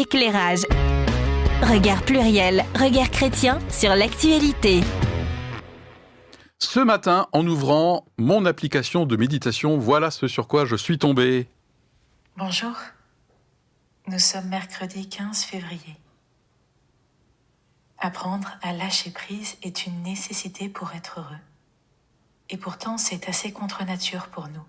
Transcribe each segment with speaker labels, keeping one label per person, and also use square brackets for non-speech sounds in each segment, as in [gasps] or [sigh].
Speaker 1: éclairage. Regard pluriel, regard chrétien sur l'actualité.
Speaker 2: Ce matin, en ouvrant mon application de méditation, voilà ce sur quoi je suis tombé.
Speaker 3: Bonjour. Nous sommes mercredi 15 février. Apprendre à lâcher prise est une nécessité pour être heureux. Et pourtant, c'est assez contre nature pour nous.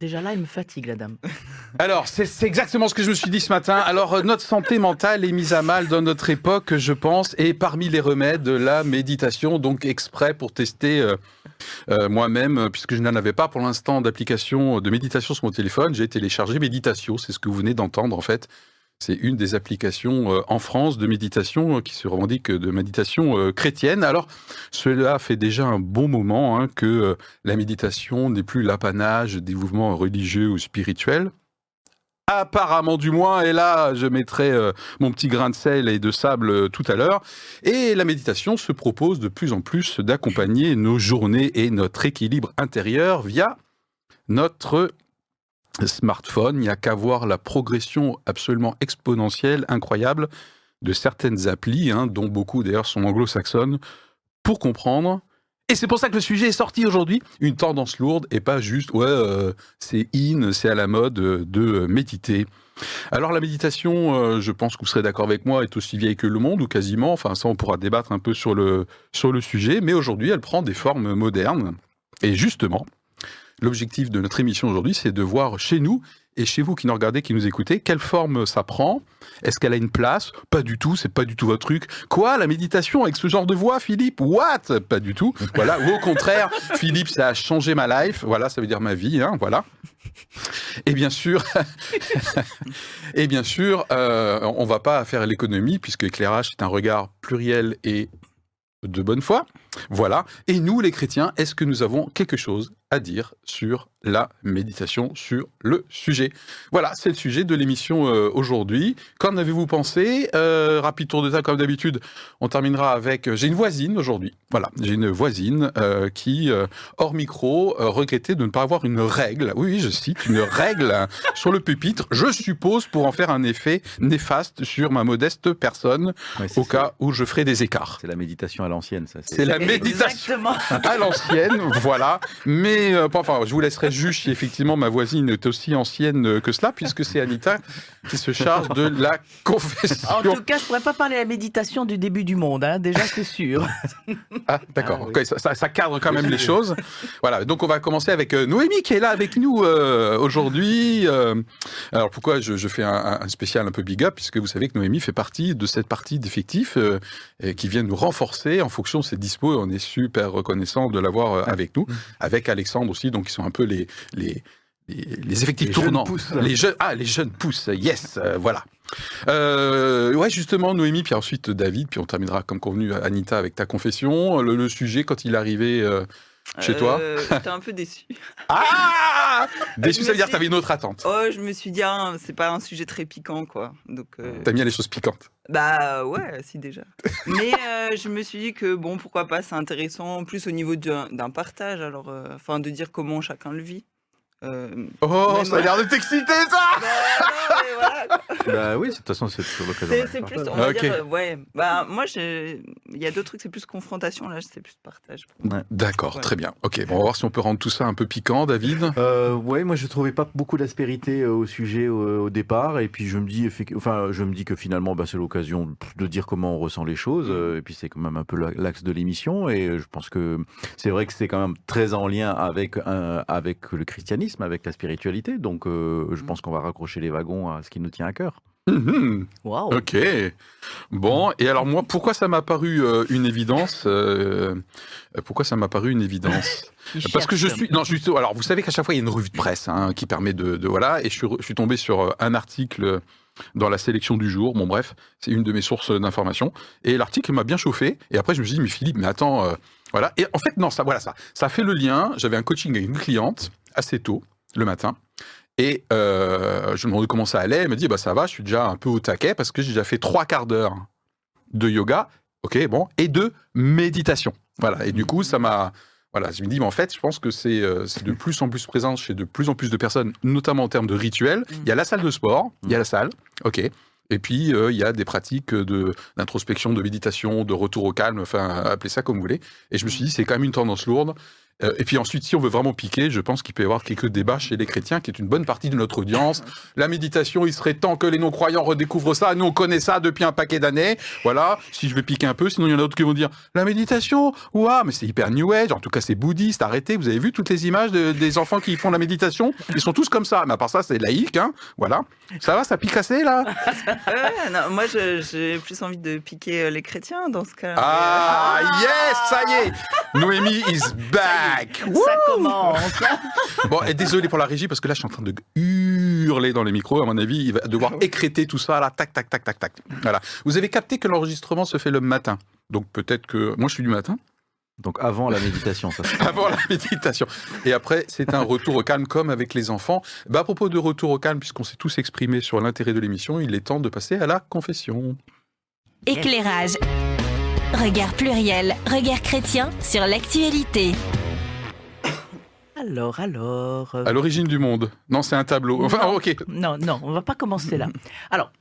Speaker 4: Déjà là, il me fatigue, la dame. [laughs]
Speaker 2: Alors, c'est exactement ce que je me suis dit ce matin. Alors, euh, notre santé mentale est mise à mal dans notre époque, je pense, et parmi les remèdes, la méditation, donc exprès pour tester euh, euh, moi-même, puisque je n'en avais pas pour l'instant d'application de méditation sur mon téléphone, j'ai téléchargé Meditatio, c'est ce que vous venez d'entendre en fait. C'est une des applications euh, en France de méditation euh, qui se revendique de méditation euh, chrétienne. Alors, cela fait déjà un bon moment hein, que la méditation n'est plus l'apanage des mouvements religieux ou spirituels. Apparemment du moins, et là je mettrai mon petit grain de sel et de sable tout à l'heure. Et la méditation se propose de plus en plus d'accompagner nos journées et notre équilibre intérieur via notre smartphone. Il n'y a qu'à voir la progression absolument exponentielle, incroyable de certaines applis, hein, dont beaucoup d'ailleurs sont anglo-saxonnes, pour comprendre. Et c'est pour ça que le sujet est sorti aujourd'hui, une tendance lourde et pas juste, ouais, euh, c'est in, c'est à la mode euh, de méditer. Alors la méditation, euh, je pense que vous serez d'accord avec moi, est aussi vieille que le monde, ou quasiment, enfin ça on pourra débattre un peu sur le, sur le sujet, mais aujourd'hui elle prend des formes modernes. Et justement, l'objectif de notre émission aujourd'hui, c'est de voir chez nous et chez vous qui nous regardez, qui nous écoutez, quelle forme ça prend Est-ce qu'elle a une place? Pas du tout, c'est pas du tout votre truc. Quoi, la méditation avec ce genre de voix, Philippe? What? Pas du tout. [laughs] Voilà. Ou au contraire, Philippe, ça a changé ma life. Voilà, ça veut dire ma vie. Hein, voilà. Et bien sûr, [laughs] et bien sûr, euh, on va pas faire l'économie puisque éclairage c'est un regard pluriel et de bonne foi. Voilà. Et nous, les chrétiens, est-ce que nous avons quelque chose à dire sur la méditation, sur le sujet? Voilà, c'est le sujet de l'émission euh, aujourd'hui. Qu'en avez-vous pensé? Euh, Rapide tour de table, comme d'habitude. On terminera avec. J'ai une voisine aujourd'hui. Voilà, j'ai une voisine euh, qui, euh, hors micro, euh, regrettait de ne pas avoir une règle. Oui, oui, je cite une règle [laughs] sur le pupitre. Je suppose pour en faire un effet néfaste sur ma modeste personne,
Speaker 5: Ouais,
Speaker 2: au
Speaker 5: ça.
Speaker 2: cas où je ferai des écarts.
Speaker 5: C'est la méditation à l'ancienne, ça.
Speaker 2: C'est la méditation
Speaker 4: Exactement.
Speaker 2: à l'ancienne, voilà. Mais euh, enfin, je vous laisserai juge si effectivement ma voisine est aussi ancienne euh, que cela, puisque c'est Anita qui se charge de la confession.
Speaker 4: En tout cas, je pourrais pas parler de la méditation du début du monde, hein, déjà c'est sûr.
Speaker 2: Ah, d'accord.
Speaker 5: Ah, oui.
Speaker 2: Ça, ça- ça cadre quand même les choses. Voilà. Donc, on va commencer avec euh, Noémie qui est là avec nous euh, aujourd'hui. Euh, alors, pourquoi je, je fais un, un spécial un peu big up Puisque vous savez que Noémie fait partie de cette partie d'effectifs euh, qui vient nous renforcer en fonction de ses dispos. On est super reconnaissant de l'avoir euh, avec nous, avec Alexandre aussi. Donc, ils sont un peu les les les, les effectifs
Speaker 5: Les jeunes
Speaker 2: tournants.
Speaker 5: pousses.
Speaker 2: Les jeunes, ah, les jeunes pousses. Yes, euh, voilà. Euh, ouais, justement, Noémie, puis ensuite David, puis on terminera comme convenu, Anita, avec ta confession. Le, le sujet, quand il arrivait euh, chez toi. [laughs]
Speaker 6: J'étais un peu déçu.
Speaker 2: Ah [laughs] Déçu,
Speaker 6: je
Speaker 2: ça veut dire que
Speaker 6: suis-
Speaker 2: t'avais une autre attente.
Speaker 6: Oh, je me suis dit, ah, c'est pas un sujet très piquant, quoi. Donc, euh,
Speaker 2: T'aimes bien les choses piquantes.
Speaker 6: Bah ouais, si déjà. Mais euh, je me suis dit que bon, pourquoi pas, c'est intéressant, en plus au niveau d'un partage, alors, euh, enfin, de dire comment chacun le vit. Euh,
Speaker 2: Oh, ça a l'air de t'exciter, ça
Speaker 6: bah, non, mais voilà. [laughs]
Speaker 5: Bah oui, de toute façon, c'est toujours l'occasion.
Speaker 6: C'est plus, on va
Speaker 2: Ok.
Speaker 6: dire, euh, ouais. Bah, moi, j'ai- il y a d'autres trucs, c'est plus confrontation, là, c'est plus partage.
Speaker 2: D'accord,
Speaker 6: Ouais.
Speaker 2: très bien. Ok, bon, on va voir si on peut rendre tout ça un peu piquant, David.
Speaker 5: Euh, ouais, moi je trouvais pas beaucoup d'aspérité euh, au sujet au, au départ, et puis je me dis, enfin, je me dis que finalement, bah, c'est l'occasion de dire comment on ressent les choses, euh, et puis c'est quand même un peu la- l'axe de l'émission, et euh, je pense que c'est vrai que c'est quand même très en lien avec avec le christianisme, avec la spiritualité, donc euh, je pense qu'on va raccrocher les wagons à ce qui nous tient à cœur.
Speaker 4: Waouh.
Speaker 2: Ok. Bon, et alors moi, pourquoi ça m'a paru euh, une évidence euh, Pourquoi ça m'a paru une évidence [laughs] Parce que je suis. Non, juste. Alors, vous savez qu'à chaque fois, il y a une revue de presse hein, qui permet de, de- Voilà. Et je suis, je tombé sur euh, un article dans la sélection du jour. Bon, bref, c'est une de mes sources d'information. Et l'article m'a bien chauffé. Et après, je me suis dit, mais Philippe, mais attends. euh, voilà. Et en fait, non, ça, voilà, ça. Ça fait le lien. J'avais un coaching avec une cliente assez tôt, le matin. Et euh, je me demandais comment ça allait. Elle me dit, bah ça va, je suis déjà un peu au taquet parce que j'ai déjà fait trois quarts d'heure de yoga, ok, bon, et de méditation. Voilà. Et du coup, ça m'a Voilà, je me dis, mais en fait, je pense que c'est euh, de plus en plus présent chez de plus en plus de personnes, notamment en termes de rituels. Il y a la salle de sport, il y a la salle, ok. Et puis, euh, il y a des pratiques de- d'introspection, de méditation, de retour au calme, enfin, appelez ça comme vous voulez. Et je me suis dit, c'est quand même une tendance lourde. Euh, et puis ensuite, si on veut vraiment piquer, je pense qu'il peut y avoir quelques débats chez les chrétiens, qui est une bonne partie de notre audience. La méditation, il serait temps que les non-croyants redécouvrent ça. Nous, on connaît ça depuis un paquet d'années. Voilà, si je vais piquer un peu, sinon il y en a d'autres qui vont dire la méditation, ouah, mais c'est hyper new age. En tout cas, c'est bouddhiste. Arrêtez. Vous avez vu toutes les images de- des enfants qui font la méditation? Ils sont tous comme ça. Mais à part ça, c'est laïque, hein. Voilà. Ça va, ça pique assez là? [laughs]
Speaker 6: Ouais, non, moi, j'ai plus envie de piquer euh, les chrétiens dans ce cas.
Speaker 2: Ah yes, ça y est. Noémie is back.
Speaker 4: Ça commence. [laughs]
Speaker 2: Bon, et désolé pour la régie parce que là, je suis en train de hurler dans les micros. À mon avis, il va devoir écréter tout ça là, tac, tac, tac, tac, tac. Voilà. Vous avez capté que l'enregistrement se fait le matin. Donc peut-être que moi, je suis du matin.
Speaker 5: Donc avant la méditation, ça. se- [laughs]
Speaker 2: avant la méditation. Et après, c'est un retour au calme comme avec les enfants. Bah, à propos de retour au calme, puisqu'on s'est tous exprimés sur l'intérêt de l'émission, il est temps de passer à la confession.
Speaker 1: Éclairage. Regard pluriel, regard chrétien sur l'actualité.
Speaker 4: Alors, alors. euh,
Speaker 2: À l'origine du monde. Non, c'est un tableau. Enfin,
Speaker 4: Non.
Speaker 2: ok.
Speaker 4: Non, non, on va pas commencer là. Alors,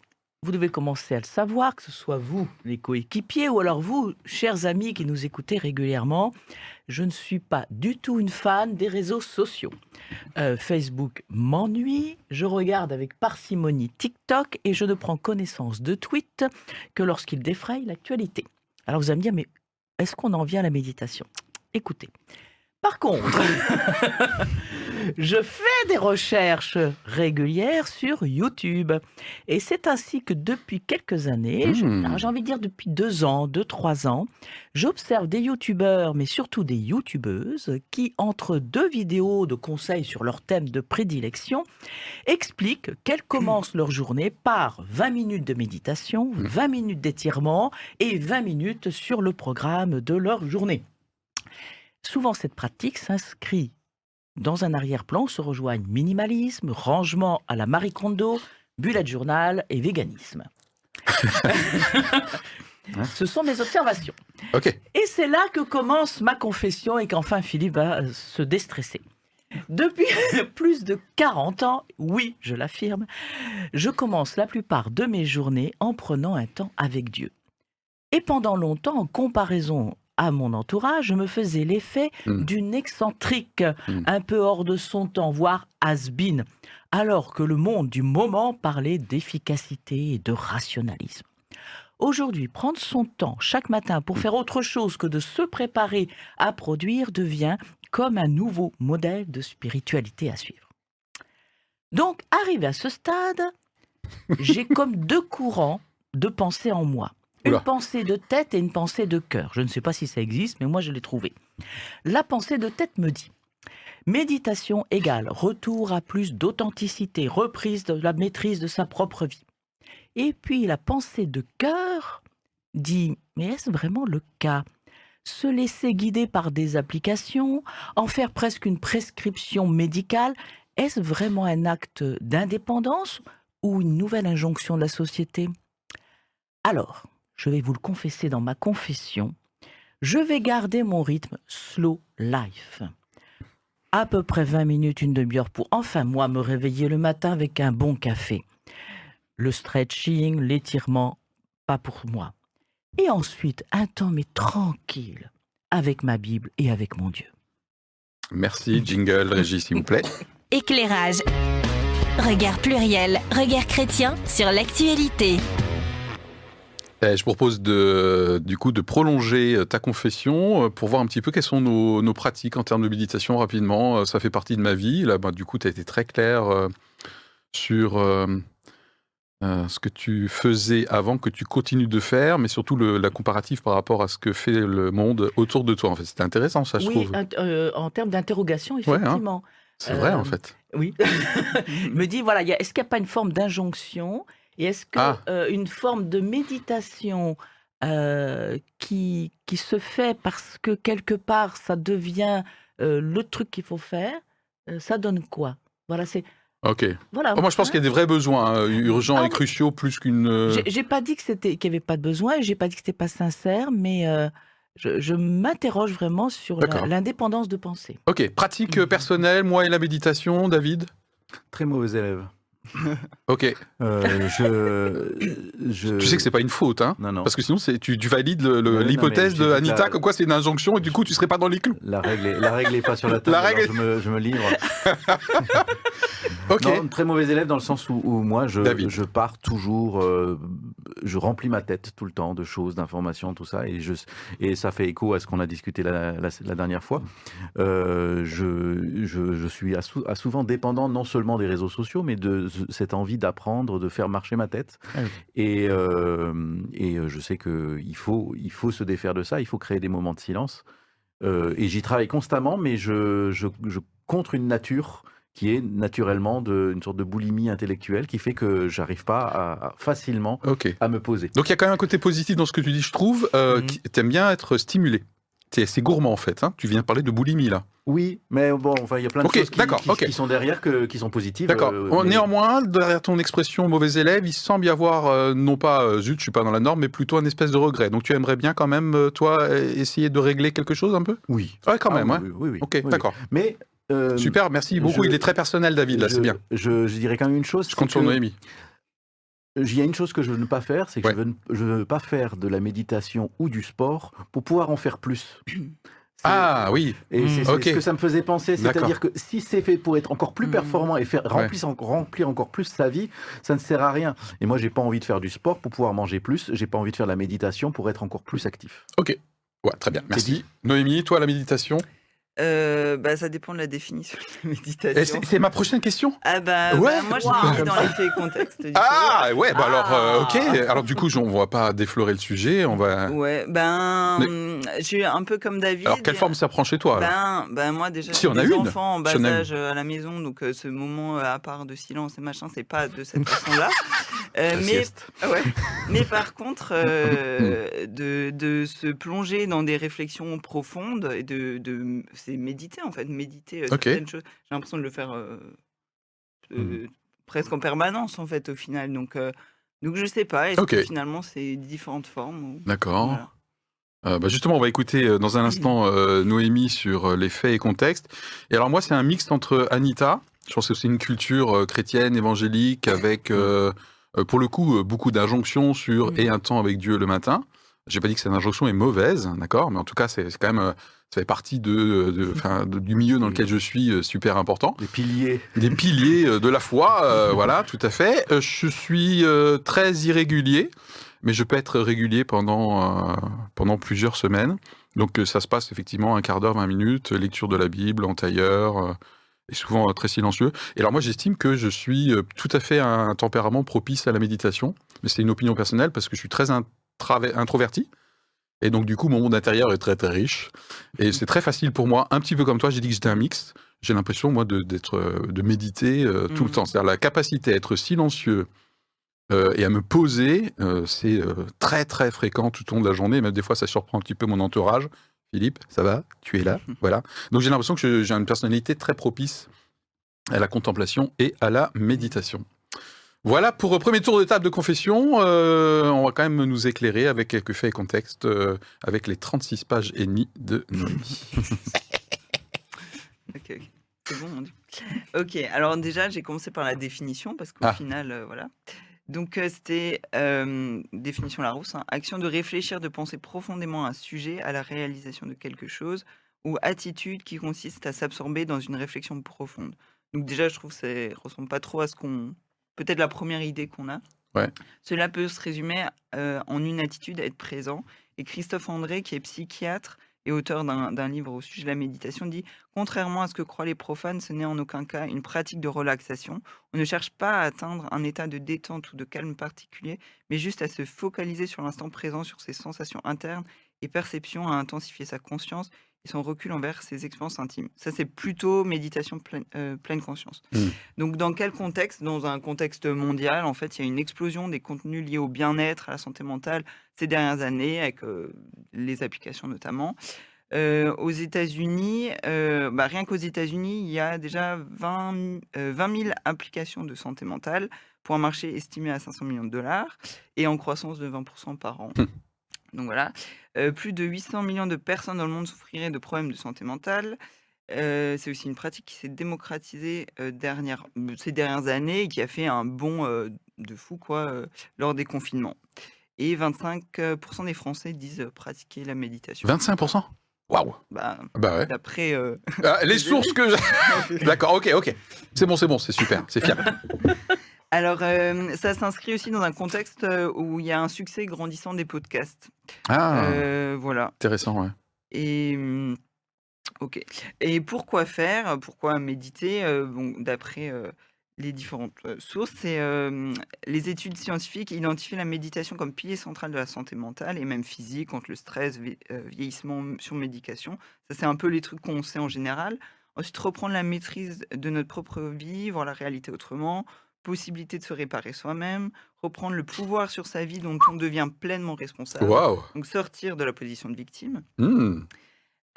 Speaker 4: vous devez commencer à le savoir, que ce soit vous, les coéquipiers, ou alors vous, chers amis qui nous écoutez régulièrement. Je ne suis pas du tout une fan des réseaux sociaux. Euh, Facebook m'ennuie, je regarde avec parcimonie TikTok et je ne prends connaissance de tweets que lorsqu'ils défrayent l'actualité. Alors vous allez me dire, mais est-ce qu'on en vient à la méditation? Écoutez. Par contre, [laughs] je fais des recherches régulières sur YouTube. Et c'est ainsi que depuis quelques années,
Speaker 2: Hmm.
Speaker 4: j'ai envie de dire depuis deux ans, deux, trois ans, j'observe des YouTubeurs, mais surtout des YouTubeuses, qui, entre deux vidéos de conseils sur leur thème de prédilection, expliquent qu'elles [clears throat] commencent leur journée par 20 minutes de méditation, 20 minutes d'étirement et 20 minutes sur le programme de leur journée. Souvent, cette pratique s'inscrit dans un arrière-plan où se rejoignent minimalisme, rangement à la Marie Kondo, bullet journal et véganisme. [laughs] Ce sont mes observations.
Speaker 2: Ok.
Speaker 4: Et c'est là que commence ma confession et qu'enfin Philippe va euh, se déstresser. Depuis [laughs] plus de 40 ans, oui, je l'affirme, je commence la plupart de mes journées en prenant un temps avec Dieu. Et pendant longtemps, en comparaison à mon entourage, je me faisais l'effet
Speaker 2: Mm.
Speaker 4: d'une excentrique,
Speaker 2: Mm.
Speaker 4: un peu hors de son temps, voire has-been, alors que le monde du moment parlait d'efficacité et de rationalisme. Aujourd'hui, prendre son temps chaque matin pour faire autre chose que de se préparer à produire devient comme un nouveau modèle de spiritualité à suivre. Donc, arrivé à ce stade, j'ai comme deux courants de pensée en moi. Une pensée de tête et une pensée de cœur. Je ne sais pas si ça existe, mais moi je l'ai trouvé. La pensée de tête me dit méditation égale retour à plus d'authenticité, reprise de la maîtrise de sa propre vie. Et puis la pensée de cœur dit mais est-ce vraiment le cas? Se laisser guider par des applications, en faire presque une prescription médicale, est-ce vraiment un acte d'indépendance ou une nouvelle injonction de la société? Alors, je vais vous le confesser dans ma confession, je vais garder mon rythme slow life. À peu près 20 minutes, une demi-heure pour enfin moi me réveiller le matin avec un bon café. Le stretching, l'étirement, pas pour moi. Et ensuite, un temps mais tranquille avec ma Bible et avec mon Dieu.
Speaker 2: Merci, jingle, Régis, s'il vous plaît. [laughs]
Speaker 1: Éclairage. Regard pluriel, regard chrétien sur l'actualité.
Speaker 2: Eh, je propose de, du coup de prolonger euh, ta confession euh, pour voir un petit peu quelles sont nos, nos pratiques en termes de méditation rapidement. Euh, Ça fait partie de ma vie. Là, bah, du coup, tu as été très clair sur euh, euh, ce que tu faisais avant, que tu continues de faire, mais surtout le, la comparative par rapport à ce que fait le monde autour de toi. En fait, c'était intéressant, ça, je
Speaker 4: oui,
Speaker 2: trouve.
Speaker 4: euh, en termes d'interrogation,
Speaker 2: hein.
Speaker 4: effectivement.
Speaker 2: C'est vrai, en fait.
Speaker 4: Oui. [laughs] Il me dit, voilà, est-ce qu'il n'y a pas une forme d'injonction et est-ce que
Speaker 2: Ah.
Speaker 4: euh, forme de méditation euh, qui, qui se fait parce que quelque part ça devient euh, le truc qu'il faut faire, euh, ça donne quoi? Voilà, c'est
Speaker 2: Ok.
Speaker 4: voilà.
Speaker 2: Oh, moi, je pense
Speaker 4: hein.
Speaker 2: qu'il y a des vrais besoins euh, urgents
Speaker 4: Ah
Speaker 2: et cruciaux plus qu'une. euh,
Speaker 4: J'ai- pas dit que c'était qu'il n'y avait pas de besoin, et j'ai pas dit que c'était pas sincère, mais euh, je, je m'interroge vraiment sur l'indépendance de pensée.
Speaker 2: Ok, pratique euh, personnelle, moi et la méditation, David?
Speaker 5: Très mauvais élève. [laughs]
Speaker 2: Ok,
Speaker 5: Euh, je, je...
Speaker 2: tu sais que c'est pas une faute, hein
Speaker 5: Non, non.
Speaker 2: Parce que sinon, tu, tu valides l'hypothèse de Anita
Speaker 5: la-
Speaker 2: comme quoi c'est une injonction et du coup, tu serais pas dans les clous.
Speaker 5: La règle, est, la règle est pas sur la [laughs] table.
Speaker 2: La règle
Speaker 5: je, me, je me livre. [laughs]
Speaker 2: Ok.
Speaker 5: Non, très mauvais élève dans le sens où, où moi, je, je pars toujours, euh, je remplis ma tête tout le temps de choses, d'informations, tout ça, et, je, et ça fait écho à ce qu'on a discuté la, dernière fois. Euh, je, suis à sou- à souvent dépendant non seulement des réseaux sociaux, mais de cette envie d'apprendre, de faire marcher ma tête.
Speaker 4: Ah oui.
Speaker 5: Et, euh, et euh, je sais qu'il faut, il faut se défaire de ça, il faut créer des moments de silence. Euh, et j'y travaille constamment, mais je, je, je contre une nature qui est naturellement de, une sorte de boulimie intellectuelle qui fait que j'arrive pas à, à- facilement
Speaker 2: Ok.
Speaker 5: à me poser.
Speaker 2: Donc il y a quand même un côté positif dans ce que tu dis, je trouve. Euh, qui- T'aimes bien être stimulé. Assez gourmand en fait. hein. Tu viens de parler de boulimie là.
Speaker 5: Oui, mais bon, enfin, il y a plein de
Speaker 2: Ok,
Speaker 5: choses qui,
Speaker 2: d'accord,
Speaker 5: qui- sont derrière que, qui sont positives.
Speaker 2: D'accord.
Speaker 5: euh, mais-
Speaker 2: Néanmoins, derrière ton expression mauvais élève, il semble y avoir, euh, non pas euh, zut, je suis pas dans la norme, mais plutôt un espèce de regret. Donc tu aimerais bien quand même, toi, essayer de régler quelque chose un peu?
Speaker 5: Oui.
Speaker 2: Ouais, quand
Speaker 5: Ah,
Speaker 2: même.
Speaker 5: oui,
Speaker 2: hein.
Speaker 5: oui, oui, oui,
Speaker 2: Ok,
Speaker 5: oui,
Speaker 2: d'accord.
Speaker 5: Mais
Speaker 2: Super, merci beaucoup.
Speaker 5: je-
Speaker 2: Il est très personnel, David, là, c'est bien.
Speaker 5: Je, je dirais quand même une chose.
Speaker 2: Je compte
Speaker 5: c'est
Speaker 2: sur Noémie.
Speaker 5: Il y a une chose que je veux ne pas faire, c'est que
Speaker 2: Ouais.
Speaker 5: je, veux ne, veux pas faire de la méditation ou du sport pour pouvoir en faire plus. [clears throat]
Speaker 2: Ah oui,
Speaker 5: Et c'est
Speaker 2: Ok.
Speaker 5: ce que ça me faisait penser, c'est-à-dire que si c'est fait pour être encore plus
Speaker 6: Mm.
Speaker 5: performant et faire remplir, en- remplir encore plus sa vie, ça ne sert à rien. Et moi, j'ai pas envie de faire du sport pour pouvoir manger plus, j'ai pas envie de faire de la méditation pour être encore plus actif.
Speaker 2: ouais, très bien, merci. Noémie, toi, la méditation?
Speaker 6: Euh, bah, ça dépend de la définition de la méditation.
Speaker 2: C'est ma prochaine question?
Speaker 6: Ah bah,
Speaker 2: Ouais.
Speaker 6: bah, moi je
Speaker 4: Wow.
Speaker 6: l'ai mis dans les contextes. du
Speaker 2: Ah ouais, bah alors, euh, ok.
Speaker 4: Ah.
Speaker 2: Alors du coup, on va pas déflorer le sujet, on va...
Speaker 6: Ouais, ben,
Speaker 2: Mais-
Speaker 6: j'ai un peu comme David.
Speaker 2: Alors quelle forme ça prend chez toi
Speaker 6: Ben, ben moi déjà
Speaker 2: Si,
Speaker 6: j'ai
Speaker 2: on a
Speaker 6: des
Speaker 2: une.
Speaker 6: enfants en bas
Speaker 2: Si, une.
Speaker 6: âge à la maison, donc euh, ce moment à part de silence et machin, c'est pas de cette [laughs] façon-là. Mais, [laughs] ouais. mais par contre, de, de se plonger dans des réflexions profondes et de, de c'est méditer en fait, méditer
Speaker 2: Ok.
Speaker 6: certaines choses. J'ai l'impression de le faire euh, presque en permanence en fait au final. Donc, donc je sais pas. Est-ce que finalement c'est différentes formes
Speaker 2: D'accord.
Speaker 6: Voilà.
Speaker 2: Euh, bah, justement, on va écouter euh, dans un instant euh, Noémie sur les faits et contextes. Et alors moi, c'est un mix entre Anita, je pense que c'est une culture chrétienne, évangélique, avec, euh, pour le coup, beaucoup d'injonctions sur
Speaker 4: Mm.
Speaker 2: et un temps avec Dieu le matin. J'ai pas dit que cette injonction est mauvaise, d'accord, mais en tout cas, c'est quand même, euh, ça fait partie de, de- de- du milieu dans lequel je suis euh, super important
Speaker 5: Les piliers.
Speaker 2: des piliers euh, de la foi, euh, [laughs] voilà, tout à fait. Je suis euh, très irrégulier, mais je peux être régulier pendant, euh, pendant plusieurs semaines. Donc ça se passe effectivement un quart d'heure, 20 minutes, lecture de la Bible en tailleur, euh, et souvent très silencieux. Et alors moi j'estime que je suis tout à fait un tempérament propice à la méditation, mais c'est une opinion personnelle parce que je suis très introverti. Et donc, du coup, mon monde intérieur est très, très riche. Et c'est très facile pour moi, un petit peu comme toi, j'ai dit que j'étais un mix. J'ai l'impression, moi, de, d'être, euh, de méditer euh, tout le
Speaker 6: Mhm.
Speaker 2: temps. C'est-à-dire la capacité à être silencieux euh, et à me poser, euh, c'est très, très fréquent tout au long de la journée. Même des fois, ça surprend un petit peu mon entourage. Philippe, ça va? Tu es là? [laughs] Voilà. Donc, j'ai l'impression que j'ai une personnalité très propice à la contemplation et à la méditation. Voilà pour le premier tour de table de confession. Euh, on va quand même nous éclairer avec quelques faits et contextes euh, avec les 36 pages et demie de Noémie. [laughs]
Speaker 6: Ok. C'est bon, mon Dieu. Ok, alors déjà, j'ai commencé par la définition, parce qu'au
Speaker 2: Ah.
Speaker 6: final, euh, voilà. Donc, euh, c'était euh, définition Larousse hein, action de réfléchir, de penser profondément à un sujet, à la réalisation de quelque chose, ou attitude qui consiste à s'absorber dans une réflexion profonde. Donc, déjà, je trouve que ça ressemble pas trop à ce qu'on. Peut-être la première idée qu'on a.
Speaker 2: Ouais.
Speaker 6: Cela peut se résumer euh, en une attitude à être présent. Et Christophe André, qui est psychiatre et auteur d'un d'un livre au sujet de la méditation, dit Contrairement à ce que croient les profanes, ce n'est en aucun cas une pratique de relaxation. On ne cherche pas à atteindre un état de détente ou de calme particulier, mais juste à se focaliser sur l'instant présent, sur ses sensations internes et perceptions, à intensifier sa conscience et son recul envers ses expériences intimes. Ça, c'est plutôt méditation pleine, euh, pleine conscience.
Speaker 2: Mm.
Speaker 6: Donc, dans quel contexte? Dans un contexte mondial, en fait, il y a une explosion des contenus liés au bien-être, à la santé mentale ces dernières années, avec euh, les applications notamment. Euh, aux États-Unis, bah, rien qu'aux États-Unis, il y a déjà 20, euh, 20 000 applications de santé mentale pour un marché estimé à 500 millions de dollars et en croissance de 20% par an.
Speaker 2: Hmm.
Speaker 6: Donc voilà. Euh, plus de 800 millions de personnes dans le monde souffriraient de problèmes de santé mentale. Euh, c'est aussi une pratique qui s'est démocratisée euh, dernière- ces dernières années et qui a fait un bond euh, de fou quoi, euh, lors des confinements. Et 25% des Français disent euh, pratiquer la méditation.
Speaker 2: 25% Waouh
Speaker 6: Bah,
Speaker 2: Bah ouais.
Speaker 6: D'après. euh,
Speaker 2: Ah, les sources que j'ai. [laughs] [laughs] D'accord, ok, ok. C'est bon, c'est bon, c'est super, c'est fiable. [laughs]
Speaker 6: Alors, euh, ça s'inscrit aussi dans un contexte euh, où il y a un succès grandissant des podcasts.
Speaker 2: Ah,
Speaker 6: Euh, voilà.
Speaker 2: intéressant, ouais.
Speaker 6: Et hum, ok. Et pourquoi faire Pourquoi méditer Euh, Bon, d'après les différentes sources, c'est les études scientifiques identifient la méditation comme pilier central de la santé mentale et même physique contre le stress, vie- vieillissement, sur médication. Ça, c'est un peu les trucs qu'on sait en général. Ensuite, reprendre la maîtrise de notre propre vie, voir la réalité autrement, possibilité de se réparer soi-même, reprendre le pouvoir sur sa vie dont on devient pleinement responsable. Donc sortir de la position de victime.
Speaker 2: Hmm.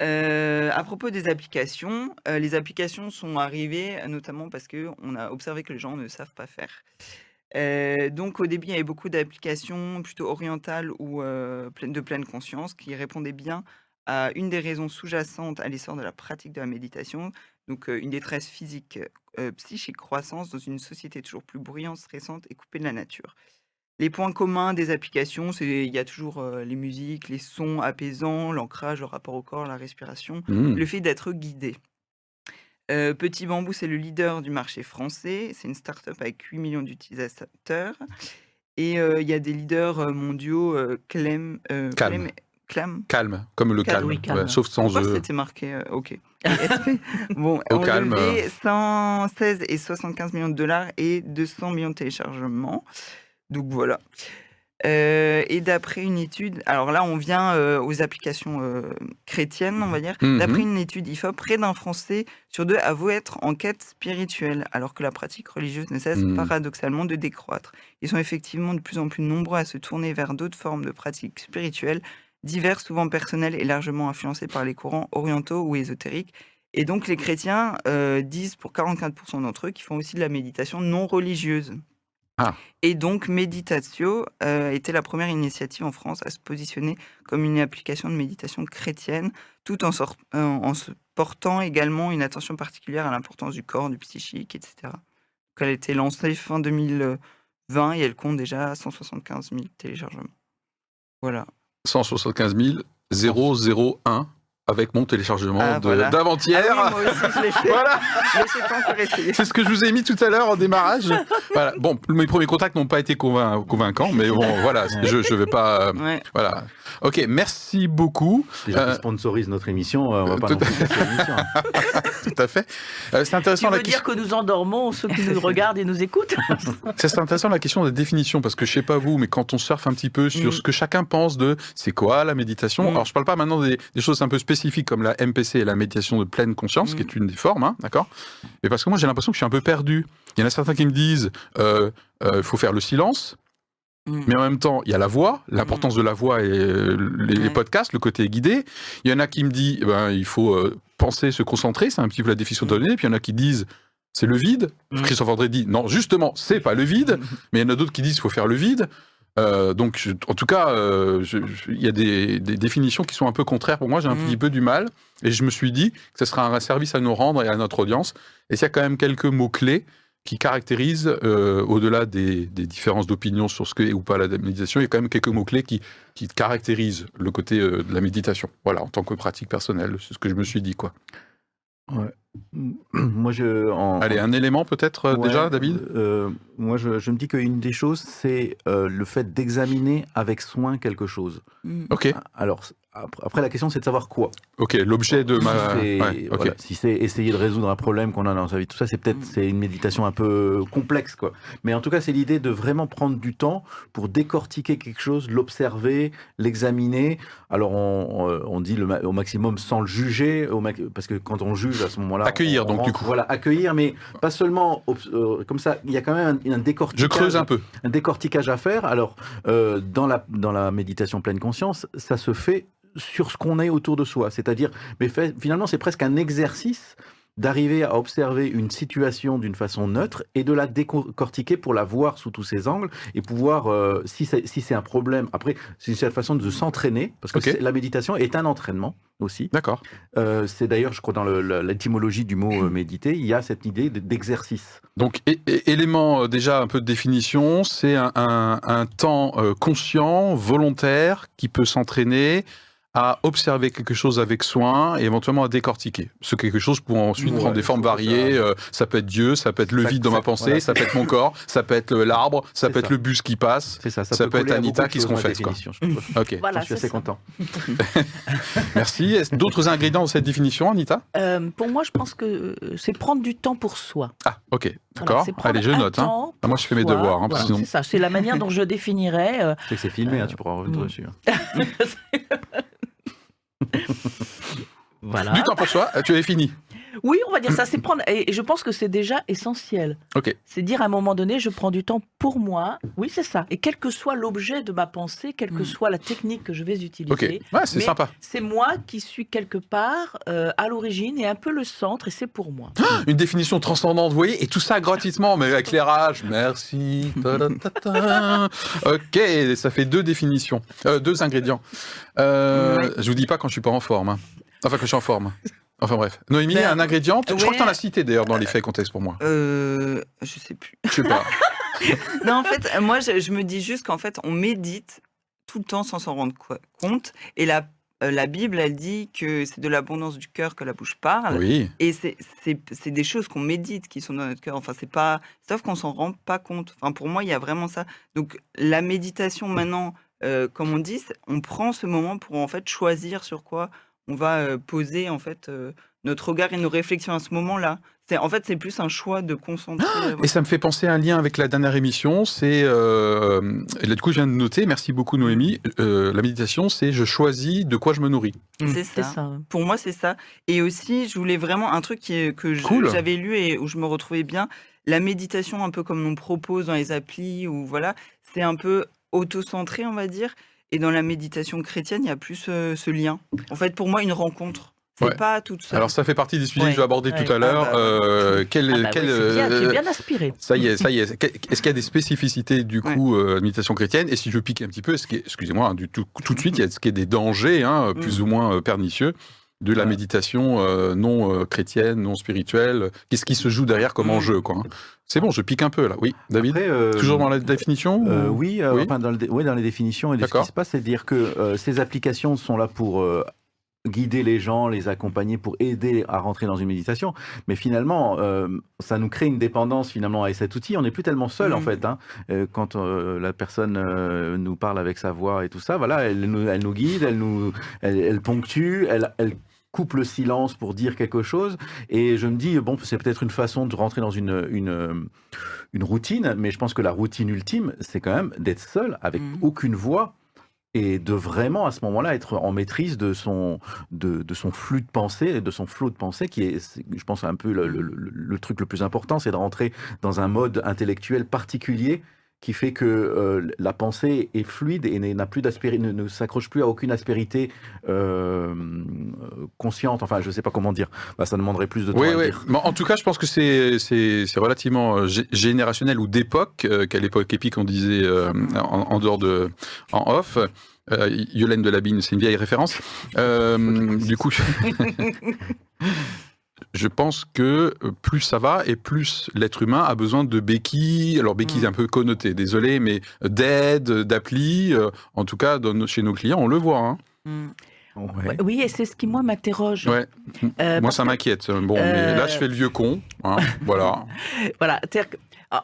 Speaker 6: Euh, à propos des applications, euh, les applications sont arrivées notamment parce qu'on a observé que les gens ne savent pas faire. Euh, donc au début, il y avait beaucoup d'applications plutôt orientales ou de pleine conscience qui répondaient bien à une des raisons sous-jacentes à l'essor de la pratique de la méditation, donc une détresse physique, psychique croissance dans une société toujours plus bruyante, stressante et coupée de la nature. Les points communs des applications, c'est il y a toujours les musiques, les sons apaisants, l'ancrage, le rapport au corps, la respiration, le fait d'être guidé. Euh, Petit Bambou, c'est le leader du marché français. C'est une start-up avec 8 millions d'utilisateurs. Et euh, il y a des leaders mondiaux, euh, Clem,
Speaker 2: Calme.
Speaker 6: Clem-.
Speaker 2: Calme, comme le
Speaker 6: Calme,
Speaker 2: calme.
Speaker 4: oui, calme.
Speaker 2: ouais, sauf sans eux.
Speaker 6: c'était marqué Ok. Bon,
Speaker 2: Au
Speaker 6: on
Speaker 2: calme,
Speaker 6: levé 116 et 75 millions de dollars et 200 millions de téléchargements. Donc voilà. Euh, et d'après une étude, alors là on vient euh, aux applications euh, chrétiennes, on va dire.
Speaker 2: Mhm.
Speaker 6: D'après une étude IFOP, près d'un Français sur deux avoue être en quête spirituelle, alors que la pratique religieuse ne cesse
Speaker 2: Mhm.
Speaker 6: paradoxalement de décroître. Ils sont effectivement de plus en plus nombreux à se tourner vers d'autres formes de pratiques spirituelles, diverses, souvent personnelles et largement influencées par les courants orientaux ou ésotériques. Et donc les chrétiens euh, disent pour 44% d'entre eux qu'ils font aussi de la méditation non religieuse.
Speaker 2: Ah.
Speaker 6: Et donc Meditatio euh, était la première initiative en France à se positionner comme une application de méditation chrétienne, tout en, sort- euh, en se portant également une attention particulière à l'importance du corps, du psychique, etc. Donc, elle a été lancée fin 2020 et elle compte déjà 175 000 téléchargements. Voilà.
Speaker 2: 175 001 avec mon téléchargement
Speaker 6: Ah, voilà.
Speaker 2: d'avant-hier.
Speaker 6: Ah oui, moi aussi je l'ai fait, [laughs]
Speaker 2: voilà,
Speaker 6: essayé.
Speaker 2: c'est ce que je vous ai mis tout à l'heure en démarrage. Voilà. Bon, mes premiers contacts n'ont pas été convain- convaincants, mais bon, [laughs] voilà, je ne vais pas. euh,
Speaker 6: Ouais.
Speaker 2: voilà. Ok, merci beaucoup.
Speaker 5: Déjà
Speaker 2: Euh,
Speaker 5: qu'ils sponsorisent notre émission, euh, on va pas
Speaker 2: tout-
Speaker 5: non l'émission. [laughs]
Speaker 2: Tout à fait. Euh, c'est
Speaker 4: Tu
Speaker 2: intéressant la
Speaker 4: veux
Speaker 2: question.
Speaker 4: dire que nous endormons ceux qui nous regardent et nous écoutent
Speaker 2: C'est intéressant la question de la définition parce que je sais pas vous, mais quand on surfe un petit peu sur
Speaker 6: Mm.
Speaker 2: ce que chacun pense de c'est quoi la méditation.
Speaker 6: Mm.
Speaker 2: Alors je parle pas maintenant des, des choses un peu spécifiques comme la MPC et la méditation de pleine conscience,
Speaker 6: Mm.
Speaker 2: qui est une des formes, hein, d'accord? Mais parce que moi j'ai l'impression que je suis un peu perdu. Il y en a certains qui me disent euh, euh, faut faire le silence.
Speaker 6: Mm.
Speaker 2: Mais en même temps, il y a la voix, l'importance de la voix et euh, les, podcasts, le côté guidé. Il y en a qui me disent, eh ben, il faut penser, se concentrer, c'est un petit peu la définition
Speaker 6: Mm.
Speaker 2: donnée. Puis il y en a qui disent, c'est le vide.
Speaker 4: Mm.
Speaker 2: Christophe André dit, non, justement, c'est pas le vide. [laughs] Mais il y en a d'autres qui disent, il faut faire le vide. Euh, donc, en tout cas, euh, il y a des, des définitions qui sont un peu contraires. Pour moi, j'ai un
Speaker 6: Mm.
Speaker 2: petit peu du mal. Et je me suis dit que ce sera un service à nous rendre et à notre audience. Et s'il y a quand même quelques mots-clés qui caractérisent, euh, au-delà des, des différences d'opinion sur ce qu'est ou pas la méditation, il y a quand même quelques mots-clés qui, qui caractérisent le côté de la méditation. Voilà, en tant que pratique personnelle, c'est ce que je me suis dit. quoi. [clears throat]
Speaker 5: Moi, je. En,
Speaker 2: Allez, un élément peut-être euh,
Speaker 5: Ouais,
Speaker 2: déjà, David
Speaker 5: euh, Moi, je, je me dis qu'une des choses, c'est euh, le fait d'examiner avec soin quelque chose.
Speaker 6: Mm.
Speaker 2: Ok,
Speaker 5: Alors, après, la question, c'est de savoir quoi.
Speaker 2: ok, l'objet de
Speaker 5: Si
Speaker 2: ma...
Speaker 5: c'est
Speaker 2: ouais, ok.
Speaker 5: voilà, si c'est essayer de résoudre un problème qu'on a dans sa vie, tout ça, c'est peut-être c'est une méditation un peu complexe, quoi. Mais en tout cas, c'est l'idée de vraiment prendre du temps pour décortiquer quelque chose, l'observer, l'examiner. Alors, on, on- on dit le, au maximum sans le juger, au ma- parce que quand on juge à ce moment-là,
Speaker 2: Accueillir,
Speaker 5: on
Speaker 2: donc, du coup.
Speaker 5: voilà, accueillir, mais pas seulement euh, comme ça. Il y a quand même un, un
Speaker 2: Je
Speaker 5: décortiquage
Speaker 2: creuse un peu.
Speaker 5: un décortiquage à faire. Alors, euh, dans, la, dans la méditation pleine conscience, ça se fait sur ce qu'on est autour de soi. C'est-à-dire, mais fait- finalement, c'est presque un exercice d'arriver à observer une situation d'une façon neutre et de la décortiquer pour la voir sous tous ses angles et pouvoir, euh, si c'est si un problème, après, c'est une façon de s'entraîner, parce que la méditation est un entraînement aussi.
Speaker 2: D'accord.
Speaker 5: Euh, c'est d'ailleurs, je crois, dans l'étymologie du mot euh, [clears throat] méditer, il y a cette idée de- d'exercice.
Speaker 2: Donc, élément déjà un peu de définition, c'est un, un- un temps conscient, volontaire, qui peut s'entraîner à observer quelque chose avec soin et éventuellement à décortiquer. Ce quelque chose pour ensuite
Speaker 5: Ouais,
Speaker 2: prendre des
Speaker 5: je
Speaker 2: formes
Speaker 5: ça-
Speaker 2: variées. euh, ça peut être Dieu, ça peut être le
Speaker 5: Ça-
Speaker 2: vide dans
Speaker 5: ça-
Speaker 2: ma pensée,
Speaker 5: voilà.
Speaker 2: ça peut être mon corps, ça peut être l'arbre, ça peut être le bus qui passe.
Speaker 5: C'est ça,
Speaker 2: Ça peut être Anita qui se confesse, quoi.
Speaker 5: définition, je trouve.
Speaker 2: Ok,
Speaker 4: Voilà,
Speaker 5: J'en suis
Speaker 4: c'est
Speaker 5: assez
Speaker 4: ça.
Speaker 5: content. [laughs]
Speaker 2: merci. D'autres ingrédients dans cette définition, Anita?
Speaker 4: Euh, pour moi, je pense que euh, c'est prendre du temps pour soi.
Speaker 2: Ah, ok,
Speaker 4: Voilà,
Speaker 2: d'accord.
Speaker 4: prendre
Speaker 2: Allez, je note. hein. Ah, moi, je fais mes
Speaker 4: soi.
Speaker 2: devoirs, hein,
Speaker 4: Voilà,
Speaker 2: sinon-
Speaker 4: C'est ça, c'est la manière dont je [laughs] définirais. euh,
Speaker 5: Je sais que c'est filmé, hein, tu pourras revenir dessus. [laughs]
Speaker 2: Du temps pour soi, tu avais fini.
Speaker 4: Oui, on va dire ça, c'est prendre. Et je pense que c'est déjà essentiel.
Speaker 2: Ok.
Speaker 4: C'est dire à un moment donné, je prends du temps pour moi. Oui, c'est ça. Et quel que soit l'objet de ma pensée, quelle que
Speaker 6: Mm.
Speaker 4: soit la technique que je vais utiliser,
Speaker 2: Ok, ouais, c'est sympa.
Speaker 4: c'est moi qui suis quelque part euh, à l'origine et un peu le centre, et c'est pour moi. [gasps]
Speaker 2: Une définition transcendante, vous voyez, et tout ça gratuitement, mais éclairage, merci. [laughs] Ok, ça fait deux définitions, euh, deux ingrédients. Euh,
Speaker 6: Ouais.
Speaker 2: Je vous dis pas quand je suis pas en forme. hein. Enfin, que je suis en forme. Enfin bref. Noémie,
Speaker 6: Ben,
Speaker 2: un ingrédient Je crois que tu en as cité d'ailleurs dans les faits contexte pour moi.
Speaker 6: Euh, je sais plus.
Speaker 2: Je sais pas. [laughs]
Speaker 6: Non, en fait, moi, je, je me dis juste qu'en fait, on médite tout le temps sans s'en rendre co- compte. Et la, euh, la Bible, elle dit que c'est de l'abondance du cœur que la bouche parle.
Speaker 2: Oui.
Speaker 6: Et c'est- des choses qu'on médite, qui sont dans notre cœur. Enfin, c'est pas. Sauf qu'on s'en rend pas compte. Enfin, pour moi, il y a vraiment ça. Donc, la méditation, maintenant, euh, comme on dit, on prend ce moment pour en fait choisir sur quoi on va poser en fait notre regard et nos réflexions à ce moment-là. C'est en fait, c'est plus un choix de concentrer. euh,
Speaker 2: Et ça me fait penser à un lien avec la dernière émission. C'est euh, et là du coup je viens de noter. Merci beaucoup Noémie. Euh, la méditation, c'est je choisis de quoi je me nourris.
Speaker 6: c'est
Speaker 4: C'est
Speaker 6: ça.
Speaker 4: ça.
Speaker 6: Pour moi, c'est ça. Et aussi, je voulais vraiment un truc qui est- que
Speaker 2: Cool.
Speaker 6: j'avais lu et où je me retrouvais bien. La méditation, un peu comme on propose dans les applis, ou voilà, c'est un peu auto-centré, on va dire. Et dans la méditation chrétienne, il y a plus euh, ce lien. En fait, pour moi, une rencontre. C'est
Speaker 2: Ouais.
Speaker 6: pas toute seule.
Speaker 2: Alors ça fait partie des sujets
Speaker 6: Ouais.
Speaker 2: que je vais aborder
Speaker 4: Ouais.
Speaker 2: tout à l'heure.
Speaker 6: Ah bah,
Speaker 2: Euh, quel,
Speaker 4: Ah bah
Speaker 2: quel,
Speaker 4: oui, c'est bien, tu es
Speaker 2: euh,
Speaker 4: bien inspiré.
Speaker 2: Ça y est, ça y est. Est-ce qu'il y a des spécificités du coup euh, de méditation chrétienne? Et si je pique un petit peu, est-ce excusez-moi, hein, tout, tout de suite, il y a- est-ce qu'il y a des dangers, hein, plus
Speaker 6: Mm.
Speaker 2: ou moins euh, pernicieux, de la
Speaker 5: Ouais.
Speaker 2: méditation euh, non euh, chrétienne, non spirituelle Qu'est-ce qui se joue derrière comme
Speaker 6: Mm.
Speaker 2: enjeu quoi hein? C'est bon, je pique un peu là. Oui, David.
Speaker 5: Après, euh,
Speaker 2: Toujours dans la définition ou-
Speaker 5: oui,
Speaker 2: Oui.
Speaker 5: enfin, dans, le les définitions et ce qui se passe, c'est de dire que ces applications sont là pour guider les gens, les accompagner, pour aider à rentrer dans une méditation. Mais finalement, euh, ça nous crée une dépendance finalement à cet outil. On n'est plus tellement seul en
Speaker 6: Mhm.
Speaker 5: fait. hein. Euh, quand euh, la personne nous parle avec sa voix et tout ça, voilà, elle nous, elle nous guide, elle nous, elle, elle ponctue, elle, elle coupe le silence pour dire quelque chose. Et je me dis, bon, c'est peut-être une façon de rentrer dans une, une, une routine, mais je pense que la routine ultime, c'est quand même d'être seul, avec
Speaker 6: Mhm.
Speaker 5: aucune voix, et de vraiment, à ce moment-là, être en maîtrise de son, de, de son flux de pensée, de son flot de pensée, qui est, je pense, un peu le- le- le truc le plus important, c'est de rentrer dans un mode intellectuel particulier qui fait que euh, la pensée est fluide et n'a plus ne, ne s'accroche plus à aucune aspérité euh, consciente. Enfin, je ne sais pas comment dire. Bah, ça demanderait plus de temps
Speaker 2: Oui,
Speaker 5: à
Speaker 2: oui.
Speaker 5: dire.
Speaker 2: Mais en tout cas, je pense que c'est relativement euh, gé- générationnel ou d'époque, euh, qu'à l'époque épique on disait euh, en, en dehors de en off. Euh, Yolaine de Labine, c'est une vieille référence. Euh, du coup, [laughs] je... pense que euh, plus ça va et plus l'être humain a besoin de béquilles. Alors béquilles
Speaker 6: Mm.
Speaker 2: un peu connoté, désolé, mais d'aide, d'appli. euh, en tout cas, dans nos- chez nos clients, on le voit. hein.
Speaker 6: Mm.
Speaker 5: Ouais.
Speaker 4: Oui, et c'est ce qui, moi, m'interroge.
Speaker 2: Ouais.
Speaker 4: Euh,
Speaker 2: Moi, ça
Speaker 4: que-
Speaker 2: m'inquiète. Bon, mais là, je fais le vieux con. hein, voilà. [laughs]
Speaker 4: Voilà, c'est-à-dire que,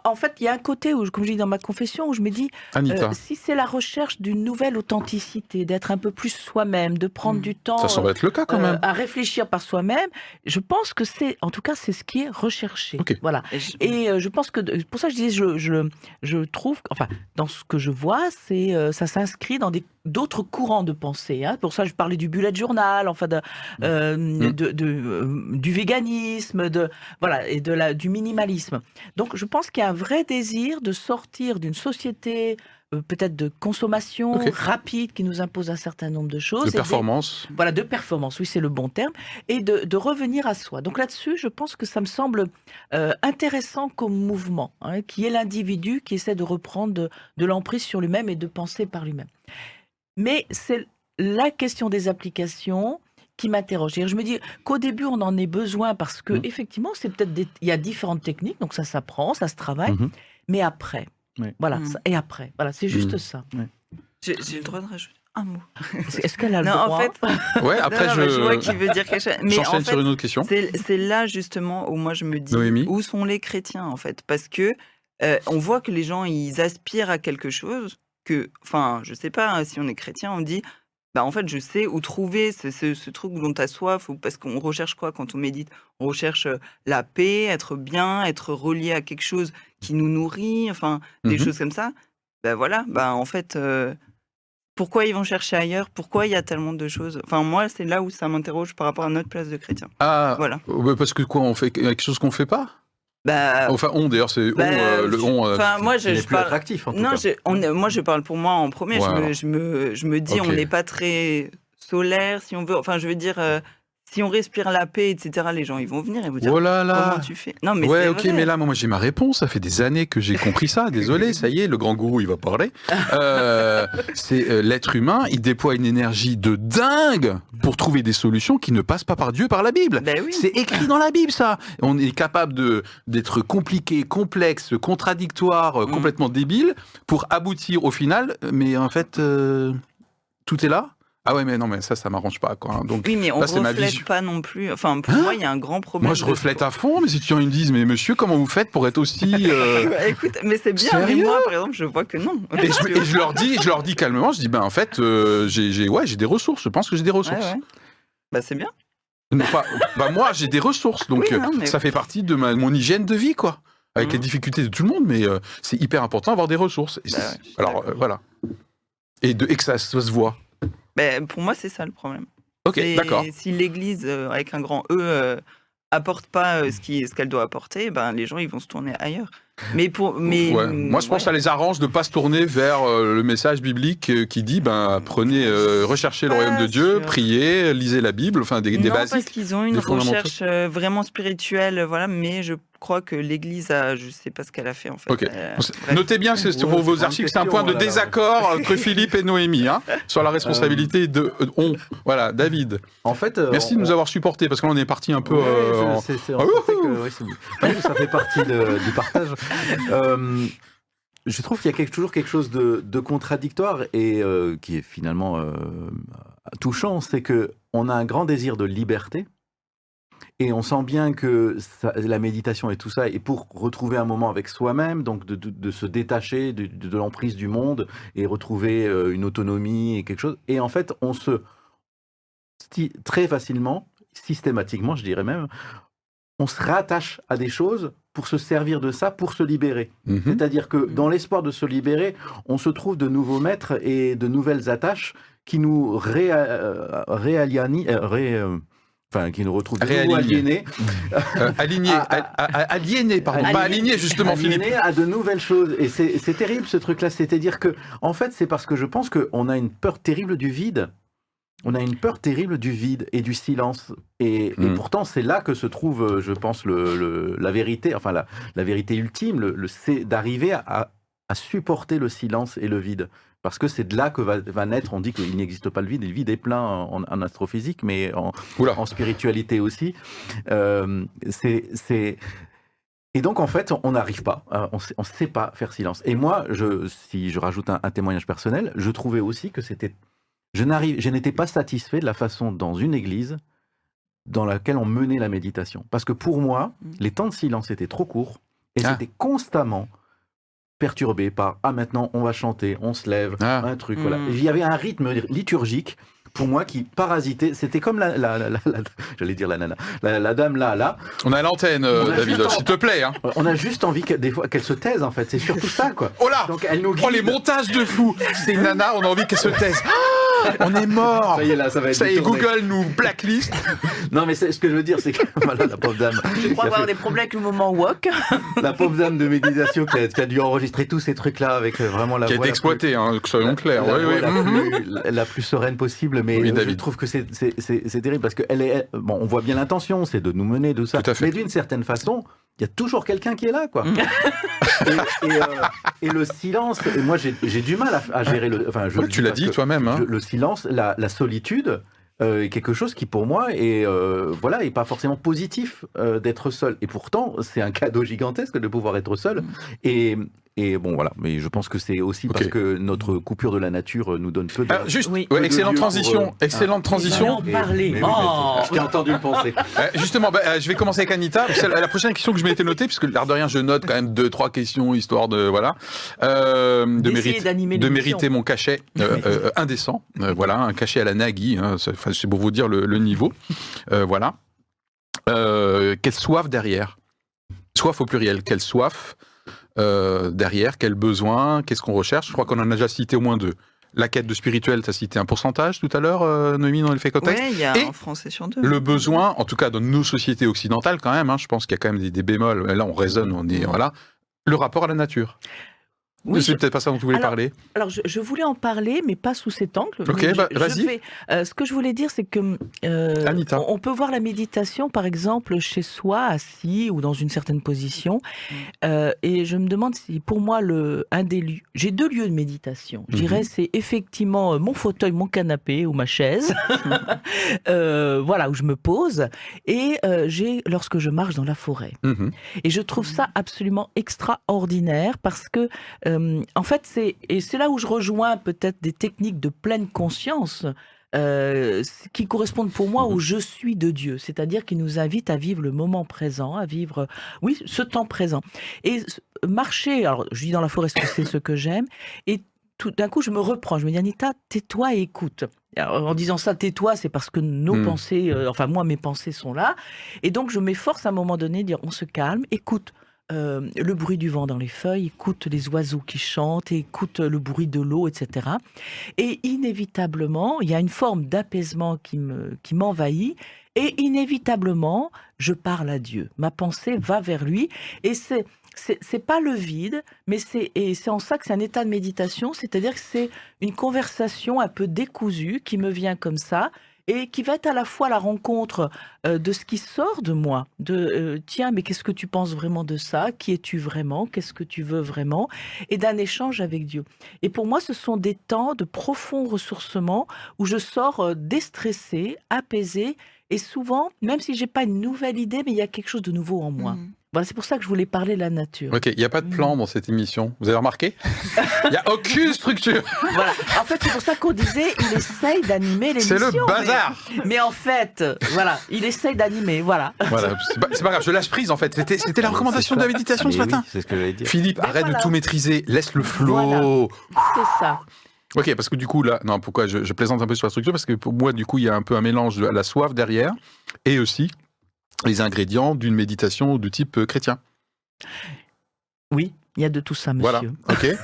Speaker 4: en- fait, il y a un côté où, comme je dis dans ma confession, où je me dis,
Speaker 2: Anita.
Speaker 4: euh, si c'est la recherche d'une nouvelle authenticité, d'être un peu plus soi-même, de prendre du temps
Speaker 2: Ça semble être le cas quand
Speaker 4: euh, à réfléchir par soi-même, je pense que c'est, en tout cas, c'est ce qui est recherché. Voilà.
Speaker 6: Et je-
Speaker 4: Et euh, je pense que, pour ça, je disais, je, je, je trouve, enfin, dans ce que je vois, c'est, euh, ça s'inscrit dans des d'autres courants de pensée. Hein. Pour ça, je parlais du bullet journal, enfin de, euh,
Speaker 2: Mm.
Speaker 4: de- de, euh, du véganisme, de voilà et de la du minimalisme. Donc, je pense qu'il y a un vrai désir de sortir d'une société euh, peut-être de consommation rapide qui nous impose un certain nombre de choses.
Speaker 2: De
Speaker 4: des-
Speaker 2: performance.
Speaker 4: voilà, de performance, oui, c'est le bon terme, et de, de revenir à soi. Donc là-dessus, je pense que ça me semble euh, intéressant comme mouvement, hein, qui est l'individu qui essaie de reprendre de, de l'emprise sur lui-même et de penser par lui-même. Mais c'est la question des applications qui m'interroge. Je me dis qu'au début, on en ait besoin parce que,
Speaker 5: Mhm.
Speaker 4: effectivement, c'est peut-être des- il y a différentes techniques, donc ça s'apprend, ça se travaille,
Speaker 5: Mhm.
Speaker 4: mais après.
Speaker 5: Oui.
Speaker 4: Voilà, ça- et après. Voilà, c'est juste ça.
Speaker 6: J'ai j'ai le droit de rajouter un mot.
Speaker 4: Est-ce qu'elle a le
Speaker 6: Non, en
Speaker 4: droit
Speaker 6: fait, [laughs] [laughs]
Speaker 2: Ouais, après
Speaker 6: non, non, mais je vois
Speaker 2: je.
Speaker 6: qu'il veut dire quelque chose. Mais en
Speaker 2: J'enchaîne
Speaker 6: fait,
Speaker 2: sur une autre question.
Speaker 6: C'est c'est là justement où moi je me dis
Speaker 2: Noémie
Speaker 6: où sont les chrétiens en fait? Parce que euh, on voit que les gens ils aspirent à quelque chose que enfin je sais pas hein, si on est chrétien on dit bah en fait je sais où trouver ce, ce- ce truc dont tu as soif ou parce qu'on recherche quoi quand on médite? On recherche la paix être bien être relié à quelque chose qui nous nourrit enfin des
Speaker 2: Mhm.
Speaker 6: choses comme ça ben voilà bah en fait euh, pourquoi ils vont chercher ailleurs? Pourquoi il y a tellement de choses? Enfin, moi, c'est là où ça m'interroge par rapport à notre place de chrétien.
Speaker 2: Ah,
Speaker 6: Voilà.
Speaker 2: ouais, parce que quoi, on fait quelque chose qu'on fait pas?
Speaker 6: Bah,
Speaker 2: Enfin, on d'ailleurs, c'est on,
Speaker 6: bah,
Speaker 2: euh, le on. euh,
Speaker 6: Enfin, moi, je, je
Speaker 5: plus
Speaker 6: parle.
Speaker 5: attractif en tout
Speaker 6: Non,
Speaker 5: cas.
Speaker 6: je, on est- moi, je parle pour moi en premier. Je, me, je, me, je me dis, on n'est pas très solaire, si on veut. Enfin, je veux dire, euh, si on respire la paix, etc., les gens, ils vont venir et vous dire
Speaker 2: Oh là là
Speaker 6: comment tu fais? Non, mais
Speaker 2: ouais, ok,
Speaker 6: vrai.
Speaker 2: mais là, moi, j'ai ma réponse. Ça fait des années que j'ai compris ça. Désolé, [laughs] ça y est, le grand gourou, il va parler. Euh, c'est euh, l'être humain, il déploie une énergie de dingue pour trouver des solutions qui ne passent pas par Dieu, par la Bible.
Speaker 6: Ben oui.
Speaker 2: C'est écrit dans la Bible, ça. On est capable de d'être compliqué, complexe, contradictoire,
Speaker 6: Mm.
Speaker 2: complètement débile pour aboutir au final. Mais en fait, euh, tout est là. Ah ouais, mais non, mais ça, ça m'arrange pas, quoi. Donc,
Speaker 6: Oui, mais on
Speaker 2: ma
Speaker 6: reflète pas non plus. Enfin, pour
Speaker 2: Hein
Speaker 6: moi, il y a un grand problème.
Speaker 2: moi, je reflète à fond. Mais si tu me dis, mais monsieur, comment vous faites pour être aussi euh, [laughs]
Speaker 6: Bah, écoute, mais c'est bien. Mais moi, par exemple, je vois que non.
Speaker 2: Et je, [laughs] et je leur dis, je leur dis calmement, je dis ben en fait, euh, j'ai, j'ai- ouais, j'ai des ressources. Je pense que j'ai des ressources.
Speaker 6: ouais. Bah, c'est bien.
Speaker 2: Non, pas- bah moi, j'ai des ressources, donc
Speaker 6: Oui, non,
Speaker 2: euh,
Speaker 6: mais-
Speaker 2: ça fait partie de ma, mon hygiène de vie, quoi. Avec les difficultés de tout le monde, mais euh, c'est hyper important d'avoir des ressources. Et
Speaker 6: Bah
Speaker 2: alors euh, voilà. Et, de, et que ça, ça se voit.
Speaker 6: Ben, pour moi, c'est ça le problème.
Speaker 2: Ok, d'accord.
Speaker 6: Si l'Église, euh, avec un grand E, euh, apporte pas euh, ce qui- ce qu'elle doit apporter, ben, les gens ils vont se tourner ailleurs. Mais pour, mais
Speaker 2: Ouais. Moi, je pense que ça les arrange de pas se tourner vers euh, le message biblique euh, qui dit ben prenez, euh, recherchez le royaume de Dieu,
Speaker 6: sûr.
Speaker 2: priez, lisez la Bible, enfin des, des
Speaker 6: non, parce
Speaker 2: basiques.
Speaker 6: qu'ils ont une
Speaker 2: des
Speaker 6: recherche euh, vraiment spirituelle, voilà. Mais je crois que l'Église a, je sais pas ce qu'elle a fait en fait. Euh.
Speaker 2: Notez bien c'est
Speaker 5: Ouais,
Speaker 2: pour
Speaker 5: c'est
Speaker 2: vos archives, c'est un point de
Speaker 5: voilà.
Speaker 2: désaccord [laughs] entre Philippe et Noémie hein, sur la responsabilité de euh, on. Voilà, David.
Speaker 5: En fait, euh,
Speaker 2: Merci de
Speaker 5: on-
Speaker 2: nous avoir supportés parce qu'on est parti un peu. En- Ah,
Speaker 5: que- oui, ça fait partie de- du partage. [laughs] Euh, je trouve qu'il y a toujours quelque chose de, contradictoire et euh, qui est finalement euh, touchant, c'est que on a un grand désir de liberté. Et on sent bien que la méditation et tout ça est pour retrouver un moment avec soi-même, donc de, se détacher de, l'emprise du monde et retrouver une autonomie et quelque chose. Et en fait, on se très facilement, systématiquement, je dirais même, on se rattache à des choses pour se servir de ça, pour se libérer.
Speaker 2: Mhm.
Speaker 5: C'est-à-dire que dans l'espoir de se libérer, on se trouve de nouveaux maîtres et de nouvelles attaches qui nous ré, euh, réaliani- euh, ré- euh, enfin, qui nous
Speaker 2: Réalignés.
Speaker 5: aliénés, [laughs]
Speaker 2: Euh, aligné,
Speaker 5: Ah,
Speaker 2: a- a- a- aliéné, pardon, pas
Speaker 5: Aliéné.
Speaker 2: aligné justement, Philippe.
Speaker 5: aliénés à de nouvelles choses. Et c'est c'est terrible ce truc-là. C'est-à-dire que, en fait, c'est parce que je pense qu'on a une peur terrible du vide. On a une peur terrible du vide et du silence. Et, et
Speaker 2: Mm.
Speaker 5: pourtant, c'est là que se trouve, euh, je pense, le, le- la vérité, enfin la, la vérité ultime, le, c'est d'arriver à, à supporter le silence et le vide. Parce que c'est de là que va, va naître, on dit qu'il n'existe pas le vide, et le vide est plein en, en astrophysique, mais en, spiritualité aussi. Euh, c'est. Et donc, en fait, on n'arrive pas, euh, on ne sait pas faire silence. Et moi, je, si je rajoute un, un témoignage personnel, je trouvais aussi que c'était... Je, n'arrive, je n'étais pas satisfait de la façon dans une église dans laquelle on menait la méditation. Parce que pour moi,
Speaker 6: Mm.
Speaker 5: les temps de silence étaient trop courts et
Speaker 2: Ah.
Speaker 5: j'étais constamment perturbé par « Ah, maintenant, on va chanter, on se lève,
Speaker 2: Ah.
Speaker 5: un truc, voilà.
Speaker 6: Mm.
Speaker 5: Il y avait un rythme liturgique pour moi, qui parasitait. C'était comme la, la- la- la- la- j'allais dire la nana, la, la dame là, là.
Speaker 2: On a l'antenne, euh,
Speaker 5: a
Speaker 2: David, s'il te plaît. Hein.
Speaker 5: On a juste envie que, des fois qu'elle se taise, en fait. C'est surtout ça, quoi.
Speaker 2: Oh là
Speaker 5: Donc elle nous
Speaker 2: Oh les
Speaker 5: guide.
Speaker 2: montages de fou C'est une nana, on a envie qu'elle se taise. Ah, on est mort
Speaker 5: Ça y est, là, ça va être
Speaker 2: Ça y est,
Speaker 5: détourné.
Speaker 2: Google nous blacklist. [laughs]
Speaker 5: Non, mais ce que je veux dire, c'est que [laughs] voilà, la pauvre dame.
Speaker 4: Je crois
Speaker 5: a
Speaker 4: avoir
Speaker 5: fait-
Speaker 4: des problèmes avec le moment woke. [laughs]
Speaker 5: La pauvre dame de méditation qui a, qui a dû enregistrer tous ces trucs-là avec euh, vraiment la
Speaker 2: Qui a
Speaker 5: voix
Speaker 2: été
Speaker 5: la
Speaker 2: exploité, hein, que soyons
Speaker 5: la-
Speaker 2: clairs.
Speaker 5: la
Speaker 2: Oui,
Speaker 5: voix
Speaker 2: oui.
Speaker 5: la, plus, la- la plus sereine possible, mais
Speaker 2: Oui,
Speaker 5: euh, je trouve que c'est- terrible parce que elle est, bon, on voit bien l'intention, c'est de nous mener de ça,
Speaker 2: Tout à fait.
Speaker 5: mais d'une certaine façon, il y a toujours quelqu'un qui est là, quoi.
Speaker 4: Mm.
Speaker 5: et, et, euh, et le silence, et moi j'ai j'ai du mal à, à gérer le, enfin, je
Speaker 2: Ouais,
Speaker 5: le
Speaker 2: tu l'as dit toi-même. hein.
Speaker 5: le silence, la, la solitude. euh, est quelque chose qui pour moi est euh, voilà est pas forcément positif euh, d'être seul et pourtant c'est un cadeau gigantesque de pouvoir être seul et, et bon voilà mais je pense que c'est aussi parce que notre coupure de la nature euh, nous donne peu de
Speaker 2: Alors, juste,
Speaker 4: Oui.
Speaker 2: ouais,
Speaker 5: peu de
Speaker 2: excellente
Speaker 5: pour,
Speaker 2: transition.
Speaker 5: euh,
Speaker 2: excellente
Speaker 5: ah,
Speaker 2: transition.
Speaker 5: Mais oui, mais
Speaker 4: Oh.
Speaker 5: je t'ai entendu le penser [laughs]
Speaker 2: Euh, justement, bah, je vais commencer avec Anita. La prochaine question que je m'étais notée, puisque l'air de rien, je note quand même deux, trois questions, histoire de voilà, euh, de,
Speaker 4: d'animer
Speaker 2: de mériter mon cachet euh, euh, indécent. Euh, voilà, un cachet à la Nagui. hein, c'est enfin, c'est pour vous dire le, le niveau. Euh, voilà. Euh, quelle soif derrière Soif au pluriel. Quelle soif euh, derrière Quel besoin Qu'est-ce qu'on recherche Je crois qu'on en a déjà cité au moins deux. La quête de spirituel, tu as cité un pourcentage tout à l'heure, euh, Noémie, dans contexte
Speaker 6: il y a
Speaker 2: Et
Speaker 6: un français sur deux.
Speaker 2: le besoin, en tout cas dans nos sociétés occidentales quand même, hein, je pense qu'il y a quand même des, des bémols, là on raisonne, on est, voilà, le rapport à la nature.
Speaker 4: Oui,
Speaker 2: c'est
Speaker 4: je-
Speaker 2: peut-être pas ça dont voulais
Speaker 4: Alors,
Speaker 2: parler.
Speaker 4: Alors, je, je voulais en parler, mais pas sous cet angle.
Speaker 2: Ok, bah, vas-y.
Speaker 4: euh, ce que je voulais dire, c'est que euh,
Speaker 2: Anita.
Speaker 4: on on peut voir la méditation, par exemple, chez soi, assis ou dans une certaine position.
Speaker 2: Mm.
Speaker 4: Euh, et je me demande si, pour moi, le, un des lieux, j'ai deux lieux de méditation. Je
Speaker 2: Mhm.
Speaker 4: dirais, c'est effectivement euh, mon fauteuil, mon canapé ou ma chaise, [laughs] voilà, où je me pose. Et j'ai lorsque je marche dans la forêt.
Speaker 2: Mhm.
Speaker 4: Et je trouve ça absolument extraordinaire parce que, euh, en fait, c'est et c'est là où je rejoins peut-être des techniques de pleine conscience. euh, qui correspondent pour moi au je suis de Dieu, c'est-à-dire qui nous invite à vivre le moment présent, à vivre, oui, ce temps présent. Et marcher, alors je vis dans la forêt, c'est ce que j'aime, et tout d'un coup je me reprends, je me dis Anita, tais-toi et écoute. Alors, en disant ça, tais-toi, c'est parce que nos
Speaker 2: Hmm.
Speaker 4: pensées, euh, enfin moi mes pensées sont là, et donc je m'efforce à un moment donné de dire on se calme, écoute. Euh, le bruit du vent dans les feuilles, écoute les oiseaux qui chantent, écoute le bruit de l'eau, etc. Et inévitablement, il y a une forme d'apaisement qui me qui m'envahit, et inévitablement, je parle à Dieu. Ma pensée va vers lui, et c'est c'est pas le vide, mais c'est c'est en ça que c'est un état de méditation, c'est-à-dire que c'est une conversation un peu décousue qui me vient comme ça et qui va être à la fois la rencontre euh, de ce qui sort de moi, de euh, tiens mais qu'est-ce que tu penses vraiment de ça, qui es-tu vraiment, qu'est-ce que tu veux vraiment, et d'un échange avec Dieu. Et pour moi, ce sont des temps de profond ressourcement où je sors euh, déstressée, apaisée, et souvent, même si j'ai pas une nouvelle idée, mais il y a quelque chose de nouveau en moi.
Speaker 6: Mhm.
Speaker 4: Voilà, c'est pour ça que je voulais parler de la nature.
Speaker 2: Ok, il n'y a pas de plan dans cette émission. Vous avez remarqué? Il n'y a aucune structure.
Speaker 4: Voilà. En fait, c'est pour ça qu'on disait, il essaye d'animer l'émission.
Speaker 2: C'est le bazar.
Speaker 4: Mais, en fait, voilà, il essaye d'animer, voilà.
Speaker 2: Voilà, c'est pas, c'est pas grave, je lâche prise en fait. C'était c'était la recommandation de la méditation ce matin.
Speaker 5: oui, c'est ce que j'allais dire
Speaker 2: Philippe, arrête
Speaker 4: voilà.
Speaker 2: de tout maîtriser, laisse le flow.
Speaker 4: Voilà. C'est ça.
Speaker 2: Ok, parce que du coup, là, non, pourquoi je, je plaisante un peu sur la structure Parce que pour moi, du coup, il y a un peu un mélange de la soif derrière et aussi les ingrédients d'une méditation de type euh, chrétien.
Speaker 4: Oui, il y a de tout ça,
Speaker 2: Voilà,
Speaker 4: monsieur.
Speaker 2: ok.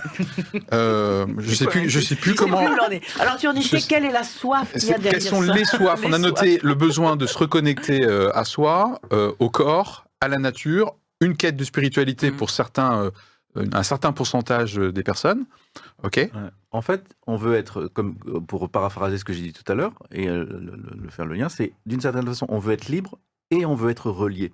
Speaker 2: [laughs] Euh, je sais plus, je sais plus
Speaker 4: Je sais
Speaker 2: comment.
Speaker 4: plus est. Alors, tu en
Speaker 2: Je
Speaker 4: étais,
Speaker 2: sais-
Speaker 4: quelle est la soif qu'il y a derrière
Speaker 2: Quelles sont
Speaker 4: ça
Speaker 2: les soifs? [laughs] On a noté le besoin de se reconnecter euh, à soi, euh, au corps, à la nature, une quête de spiritualité
Speaker 6: Mm.
Speaker 2: pour certains, euh, un certain pourcentage euh, des personnes. Ok.
Speaker 5: Ouais. En fait, on veut être, comme pour paraphraser ce que j'ai dit tout à l'heure et euh, le, le- le faire le lien, c'est d'une certaine façon, on veut être libre et on veut être relié.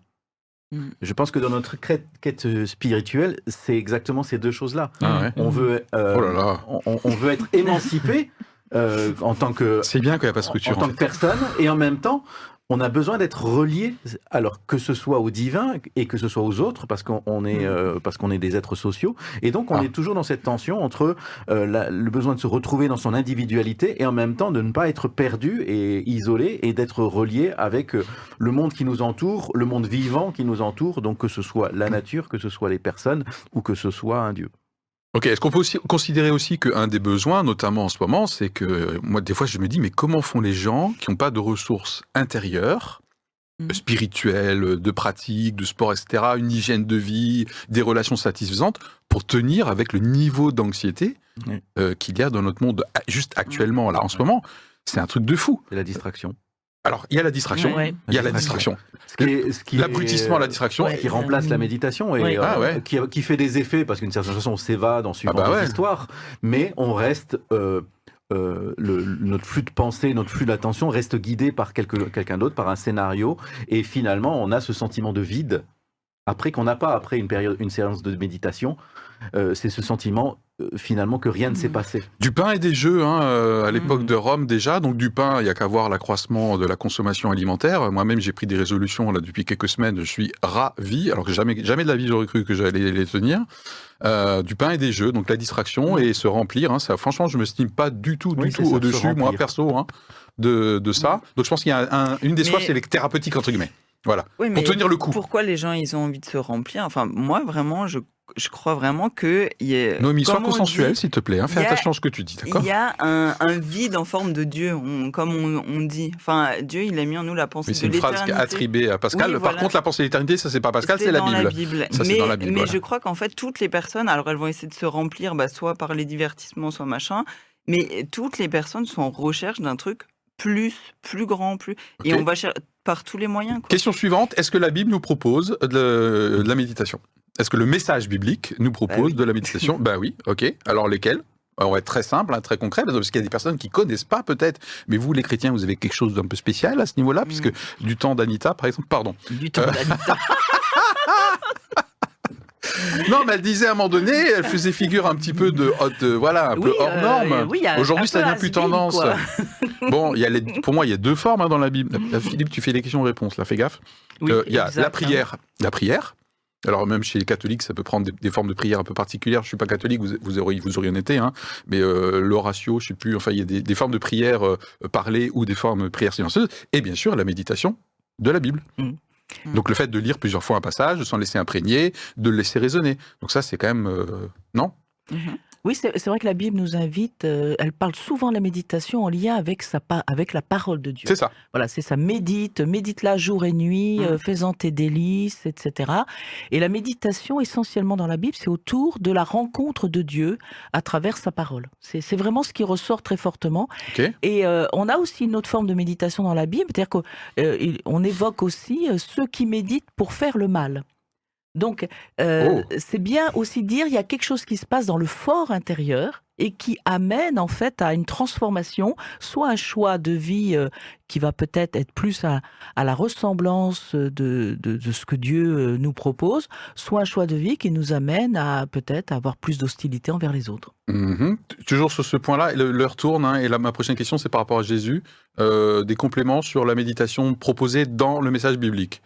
Speaker 6: Mm.
Speaker 5: Je pense que dans notre quête, spirituelle, c'est exactement ces deux choses-là.
Speaker 2: Ah ouais.
Speaker 5: On veut, euh,
Speaker 2: Oh là là.
Speaker 5: On, on veut être émancipé euh, en tant que
Speaker 2: C'est bien qu'il n'y a pas de
Speaker 5: en,
Speaker 2: structure.
Speaker 5: tant
Speaker 2: en
Speaker 5: que
Speaker 2: fait.
Speaker 5: personne et en même temps on a besoin d'être relié alors que ce soit au divin et que ce soit aux autres parce qu'on on est euh, parce qu'on est des êtres sociaux. Et donc on
Speaker 2: Ah.
Speaker 5: est toujours dans cette tension entre euh, la- le besoin de se retrouver dans son individualité et en même temps de ne pas être perdu et isolé et d'être relié avec euh, le monde qui nous entoure le monde vivant qui nous entoure. Donc que ce soit la nature que ce soit les personnes ou que ce soit un dieu
Speaker 2: Ok, est-ce qu'on peut aussi considérer aussi qu'un des besoins, notamment en ce moment, c'est que euh, moi, des fois, je me dis, mais comment font les gens qui n'ont pas de ressources intérieures,
Speaker 6: Mhm.
Speaker 2: spirituelles, de pratique, de sport, etc., une hygiène de vie, des relations satisfaisantes, pour tenir avec le niveau d'anxiété euh, qu'il y a dans notre monde a- juste actuellement, là, en ce moment? C'est un truc de fou.
Speaker 5: C'est la distraction.
Speaker 2: Alors, il y a la distraction.
Speaker 4: Ouais.
Speaker 2: Il y a la distraction.
Speaker 5: Ce qui est- ce qui est-
Speaker 2: L'aboutissement à la distraction.
Speaker 4: Ouais.
Speaker 5: qui remplace la méditation et euh,
Speaker 2: Ah ouais.
Speaker 5: qui, qui fait des effets parce qu'une certaine façon on s'évade en suivant
Speaker 2: Ah bah
Speaker 5: des
Speaker 2: ouais.
Speaker 5: histoires, mais on reste euh, euh, le- notre flux de pensée, notre flux d'attention reste guidé par quelque- quelqu'un d'autre, par un scénario, et finalement on a ce sentiment de vide après qu'on n'a pas après une période, une séance de méditation. euh, c'est ce sentiment euh, finalement que rien ne s'est
Speaker 6: Mhm.
Speaker 5: passé.
Speaker 2: Du pain et des jeux, hein, euh, à l'époque
Speaker 4: Mhm.
Speaker 2: de Rome déjà. Donc du pain, il y a qu'à voir l'accroissement de la consommation alimentaire. Moi-même, j'ai pris des résolutions là depuis quelques semaines. Je suis ravi, alors que jamais, jamais de la vie j'aurais cru que j'allais les tenir. Euh, du pain et des jeux, donc la distraction et se remplir. Hein, ça, franchement, je me estime pas du tout, du
Speaker 5: Oui,
Speaker 2: tout au-dessus, moi perso, hein, de, de ça. Donc je pense qu'il y a un- une des
Speaker 6: Mais-
Speaker 2: soifs, c'est les thérapeutiques entre guillemets. Voilà,
Speaker 6: Oui,
Speaker 2: pour tenir le coup.
Speaker 6: pourquoi les gens ils ont envie de se remplir? Enfin, moi vraiment, je, je crois vraiment que il y a,
Speaker 2: Noémie, sois
Speaker 6: dit,
Speaker 2: s'il te plaît. hein, fais
Speaker 6: a-
Speaker 2: attention à ce que tu dis, d'accord
Speaker 6: Il y a un, un vide en forme de Dieu, on- comme on, on dit. Enfin, Dieu, il a mis en nous la pensée
Speaker 2: Mais
Speaker 6: de
Speaker 2: c'est une phrase qui est
Speaker 6: l'éternité.
Speaker 2: attribuée à Pascal.
Speaker 6: Oui,
Speaker 2: Par
Speaker 6: voilà.
Speaker 2: contre, la pensée de l'éternité, ça c'est pas Pascal, c'est la Bible.
Speaker 6: la Bible.
Speaker 2: Ça, c'est
Speaker 6: mais
Speaker 2: dans la Bible,
Speaker 6: mais
Speaker 2: voilà.
Speaker 6: je crois qu'en fait, toutes les personnes, alors elles vont essayer de se remplir, bah, soit par les divertissements, soit machin, mais toutes les personnes sont en recherche d'un truc plus, plus grand, plus. Et on va chercher par tous les moyens. Quoi.
Speaker 2: Question suivante, est-ce que la Bible nous propose de, de la méditation? Est-ce que le message biblique nous propose
Speaker 6: Bah oui.
Speaker 2: de la méditation? Ben oui, ok. Alors lesquels? On va être très simple, hein, très concret, parce qu'il y a des personnes qui connaissent pas peut-être, mais vous les chrétiens, vous avez quelque chose d'un peu spécial à ce niveau-là,
Speaker 6: Mm.
Speaker 2: puisque du temps d'Anita, par exemple, pardon.
Speaker 4: Du temps
Speaker 2: Euh,
Speaker 4: d'Anita. [laughs]
Speaker 2: Non, mais elle disait à un moment donné, elle faisait figure un petit peu de, de voilà, un peu hors
Speaker 4: euh,
Speaker 2: norme.
Speaker 4: oui,
Speaker 2: Aujourd'hui, ça devient plus tendance.
Speaker 4: quoi. [laughs]
Speaker 2: Bon, il y a les- pour moi, il y a deux formes hein, dans la Bible. Euh, Philippe, tu fais les questions-réponses, là, fais gaffe.
Speaker 4: Oui,
Speaker 2: Euh, Il y a
Speaker 4: exact,
Speaker 2: la
Speaker 4: hein.
Speaker 2: prière. La prière. Alors même chez les catholiques, ça peut prendre des, des formes de prière un peu particulières. Je suis pas catholique, vous, vous auriez, vous auriez en été, hein. mais euh, l'oratio, je sais plus. Enfin, il y a des, des formes de prière euh, parlées ou des formes de prière silencieuses. Et bien sûr, la méditation de la Bible.
Speaker 4: Mm.
Speaker 6: Mm.
Speaker 2: Donc le fait de lire plusieurs fois un passage, de s'en laisser imprégner, de le laisser résonner. Donc ça, c'est quand même euh, non?
Speaker 6: Mhm.
Speaker 4: Oui, c'est vrai que la Bible nous invite, euh, elle parle souvent de la méditation en lien avec, sa, avec la parole de Dieu.
Speaker 2: C'est ça.
Speaker 4: Voilà, c'est ça, médite, médite-la jour et nuit,
Speaker 6: Mm.
Speaker 4: euh, fais-en tes délices, etc. Et la méditation, essentiellement dans la Bible, c'est autour de la rencontre de Dieu à travers sa parole. C'est vraiment ce qui ressort très fortement. Et euh, on a aussi une autre forme de méditation dans la Bible, c'est-à-dire qu'on évoque aussi euh, ceux qui méditent pour faire le mal. Donc, euh,
Speaker 2: Oh.
Speaker 4: c'est bien aussi dire il y a quelque chose qui se passe dans le fort intérieur et qui amène en fait à une transformation, soit un choix de vie euh, qui va peut-être être plus à, à la ressemblance de, de, de ce que Dieu euh, nous propose, soit un choix de vie qui nous amène à peut-être avoir plus d'hostilité envers les autres.
Speaker 2: Mhm. Toujours sur ce point-là, l'heure tourne, hein, et là, ma prochaine question, c'est par rapport à Jésus. Euh, des compléments sur la méditation proposée dans le message biblique.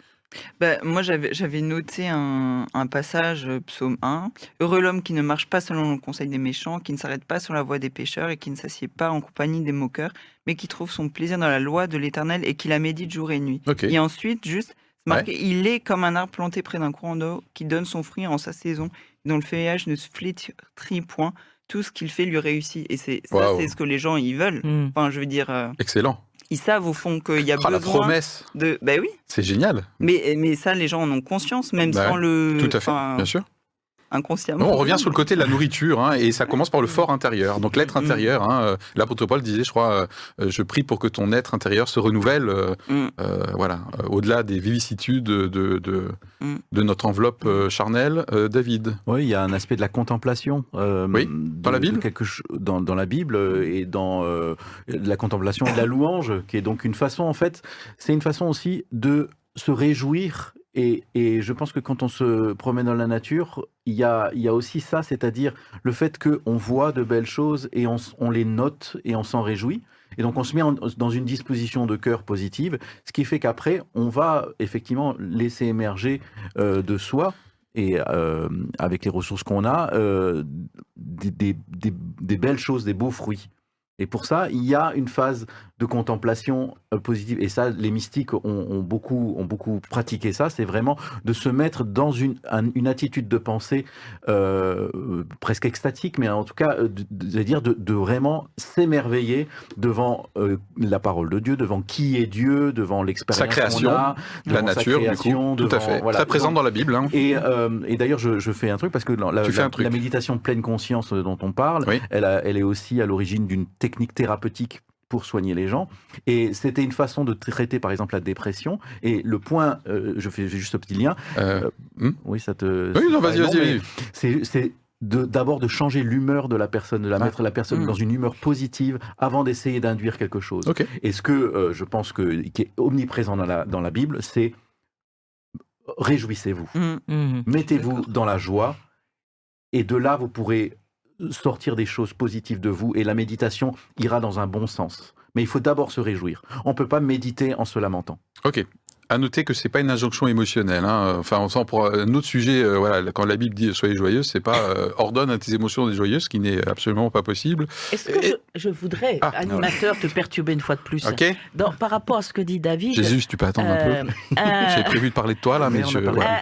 Speaker 6: Bah, moi, j'avais j'avais noté un, un passage, euh, psaume 1. Heureux l'homme qui ne marche pas selon le conseil des méchants, qui ne s'arrête pas sur la voie des pécheurs et qui ne s'assied pas en compagnie des moqueurs, mais qui trouve son plaisir dans la loi de l'éternel et qui la médite jour et nuit.
Speaker 2: Ok.
Speaker 6: Et ensuite, juste, c'est marqué, il est comme un arbre planté près d'un courant d'eau qui donne son fruit en sa saison, dont le feuillage ne se flétrit point. Tout ce qu'il fait lui réussit. Et c'est ça,
Speaker 2: Waouh.
Speaker 6: c'est ce que les gens ils veulent.
Speaker 4: Hmm.
Speaker 6: Enfin, je veux dire, euh,
Speaker 2: Excellent.
Speaker 6: Ils savent au fond qu'il y a
Speaker 2: la
Speaker 6: besoin
Speaker 2: promesse,
Speaker 6: de. Ben oui.
Speaker 2: c'est génial.
Speaker 6: Mais, mais ça, les gens en ont conscience, même
Speaker 2: Bah
Speaker 6: sans le.
Speaker 2: Tout à fait, bien sûr.
Speaker 6: Inconsciemment.
Speaker 2: Non, on revient sur le côté de la nourriture, hein, et ça commence par le fort intérieur. Donc l'être
Speaker 6: Mm.
Speaker 2: intérieur, hein, euh, l'apôtre Paul disait, je crois, euh, je prie pour que ton être intérieur se renouvelle, euh,
Speaker 6: Mm.
Speaker 2: euh, voilà, euh, au-delà des vicissitudes de, de, de,
Speaker 6: Mm.
Speaker 2: de notre enveloppe euh, charnelle. Euh, David,
Speaker 5: Oui, il y a un aspect de la contemplation. euh,
Speaker 2: Oui,
Speaker 5: de-
Speaker 2: dans la Bible
Speaker 5: quelque dans, dans la Bible euh, et dans euh, la contemplation et de la louange, qui est donc une façon, en fait, c'est une façon aussi de se réjouir. Et, je pense que quand on se promène dans la nature, il y a, aussi ça, c'est-à-dire le fait qu'on voit de belles choses et on, les note et on s'en réjouit. Et donc on se met dans une disposition de cœur positive, ce qui fait qu'après, on va effectivement laisser émerger euh, de soi et euh, avec les ressources qu'on a, euh, des belles choses, des beaux fruits. Et pour ça, il y a une phase de contemplation euh, positive. Et ça, les mystiques ont, ont beaucoup, ont beaucoup pratiqué ça. C'est vraiment de se mettre dans une, un- une attitude de pensée euh, presque extatique, mais en tout cas, euh, de, de- vraiment s'émerveiller devant euh, la parole de Dieu, devant qui est Dieu, devant l'expérience
Speaker 2: Sa création,
Speaker 5: a,
Speaker 2: La nature, du
Speaker 5: création,
Speaker 2: coup. Tout à fait.
Speaker 5: voilà,
Speaker 2: Très présente
Speaker 5: devant-
Speaker 2: dans la Bible. hein.
Speaker 5: et, euh, et d'ailleurs, je, je fais un truc parce que la, méditation pleine conscience dont on parle,
Speaker 2: Oui.
Speaker 5: elle, a- elle est aussi à l'origine d'une technique thérapeutique pour soigner les gens. Et c'était une façon de traiter, par exemple, la dépression. Et le point, euh, je fais juste ce petit lien.
Speaker 2: Euh,
Speaker 5: Oui, ça te.
Speaker 2: oui, non, vas-y, vas-y.
Speaker 5: C'est de- d'abord de changer l'humeur de la personne, de la
Speaker 2: Ah.
Speaker 5: mettre la personne
Speaker 6: Mm.
Speaker 5: dans une humeur positive avant d'essayer d'induire quelque chose.
Speaker 2: Ok.
Speaker 5: Et ce que euh, je pense que qui est omniprésent dans la, dans la Bible, c'est réjouissez-vous.
Speaker 6: Mm.
Speaker 4: Mhm.
Speaker 5: Mettez-vous dans la joie et de là, vous pourrez sortir des choses positives de vous et la méditation ira dans un bon sens. Mais il faut d'abord se réjouir. On ne peut pas méditer en se lamentant.
Speaker 2: Ok. À noter que c'est pas une injonction émotionnelle. hein. Enfin, on sent pour un autre sujet. euh, voilà, quand la Bible dit soyez joyeux, c'est pas euh, ordonne à tes émotions des joyeuses, ce qui n'est absolument pas possible.
Speaker 4: Est-ce que je, je voudrais,
Speaker 2: Ah,
Speaker 4: animateur, te perturber une fois de plus
Speaker 2: Ok.
Speaker 4: Dans- Par rapport à ce que dit David.
Speaker 2: Jésus, si tu peux attendre un peu.
Speaker 4: euh, [laughs]
Speaker 2: J'ai prévu de parler de toi là, mais, je, voilà.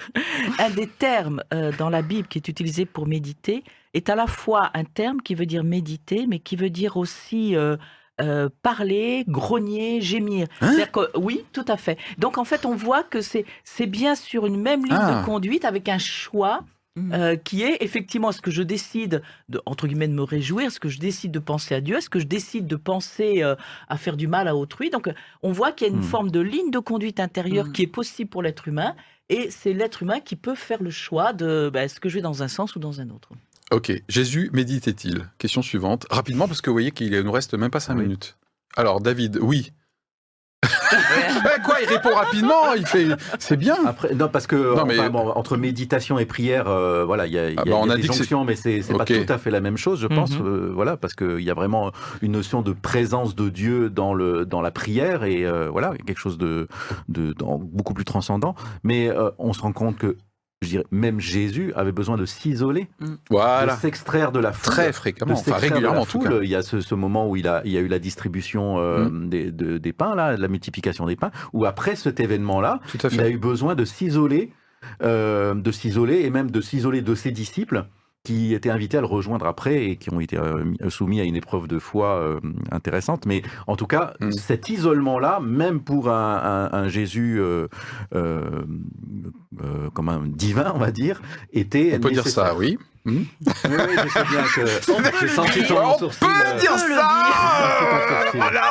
Speaker 2: [laughs]
Speaker 4: un des termes euh, dans la Bible qui est utilisé pour méditer est à la fois un terme qui veut dire méditer, mais qui veut dire aussi euh, euh, parler, grogner, gémir.
Speaker 2: Hein
Speaker 4: que oui, tout à fait. Donc en fait, on voit que c'est bien sur une même ligne
Speaker 2: Ah.
Speaker 4: de conduite avec un choix.
Speaker 6: Mm.
Speaker 4: euh, qui est effectivement est-ce que je décide de entre guillemets de me réjouir, est-ce que je décide de penser à Dieu, est-ce que je décide de penser euh, à faire du mal à autrui. Donc on voit qu'il y a une
Speaker 5: Hmm.
Speaker 4: forme de ligne de conduite intérieure
Speaker 6: Hmm.
Speaker 4: qui est possible pour l'être humain et c'est l'être humain qui peut faire le choix de bah, est-ce que je vais dans un sens ou dans un autre.
Speaker 2: Ok. Jésus méditait-il? Question suivante. Rapidement, parce que vous voyez qu'il nous reste même pas cinq
Speaker 5: Oui.
Speaker 2: minutes. Alors, David, oui. [laughs] Eh, quoi Il répond rapidement. Il fait. C'est bien.
Speaker 5: Après, non, parce que
Speaker 2: Non, mais-
Speaker 5: enfin, bon, entre méditation et prière, euh, voilà, il y a, il y a-
Speaker 2: Ah bah,
Speaker 5: y a
Speaker 2: on a
Speaker 5: des jonctions, mais c'est c'est
Speaker 2: Ok.
Speaker 5: pas tout à fait la même chose, je pense.
Speaker 4: Mhm.
Speaker 5: euh, voilà, parce qu'il y a vraiment une notion de présence de Dieu dans le dans la prière et euh, voilà quelque chose de, de dans- beaucoup plus transcendant. Mais euh, on se rend compte que dirais, même Jésus avait besoin de s'isoler,
Speaker 2: Voilà.
Speaker 5: de s'extraire de la foule.
Speaker 2: Très fréquemment. Enfin,
Speaker 5: s'extraire de la
Speaker 2: régulièrement en tout cas.
Speaker 5: Il y a ce, ce moment où il, a, il y a eu la distribution euh,
Speaker 2: Mm.
Speaker 5: des, de- des pains, là, de la multiplication des pains, où après cet événement-là,
Speaker 2: Tout à
Speaker 5: il a eu besoin de s'isoler, euh, de s'isoler et même de s'isoler de ses disciples qui étaient invités à le rejoindre après et qui ont été euh, mis- soumis à une épreuve de foi euh, intéressante. Mais en tout cas,
Speaker 2: Mm.
Speaker 5: cet isolement-là, même pour un, un- un Jésus euh, euh, euh, comme un divin, on va dire, était
Speaker 2: On peut dire ça, oui.
Speaker 5: Oui, oui, je sais bien que j'ai senti ton
Speaker 2: On
Speaker 5: sourcil.
Speaker 2: peut
Speaker 5: euh,
Speaker 2: dire ça. Voilà.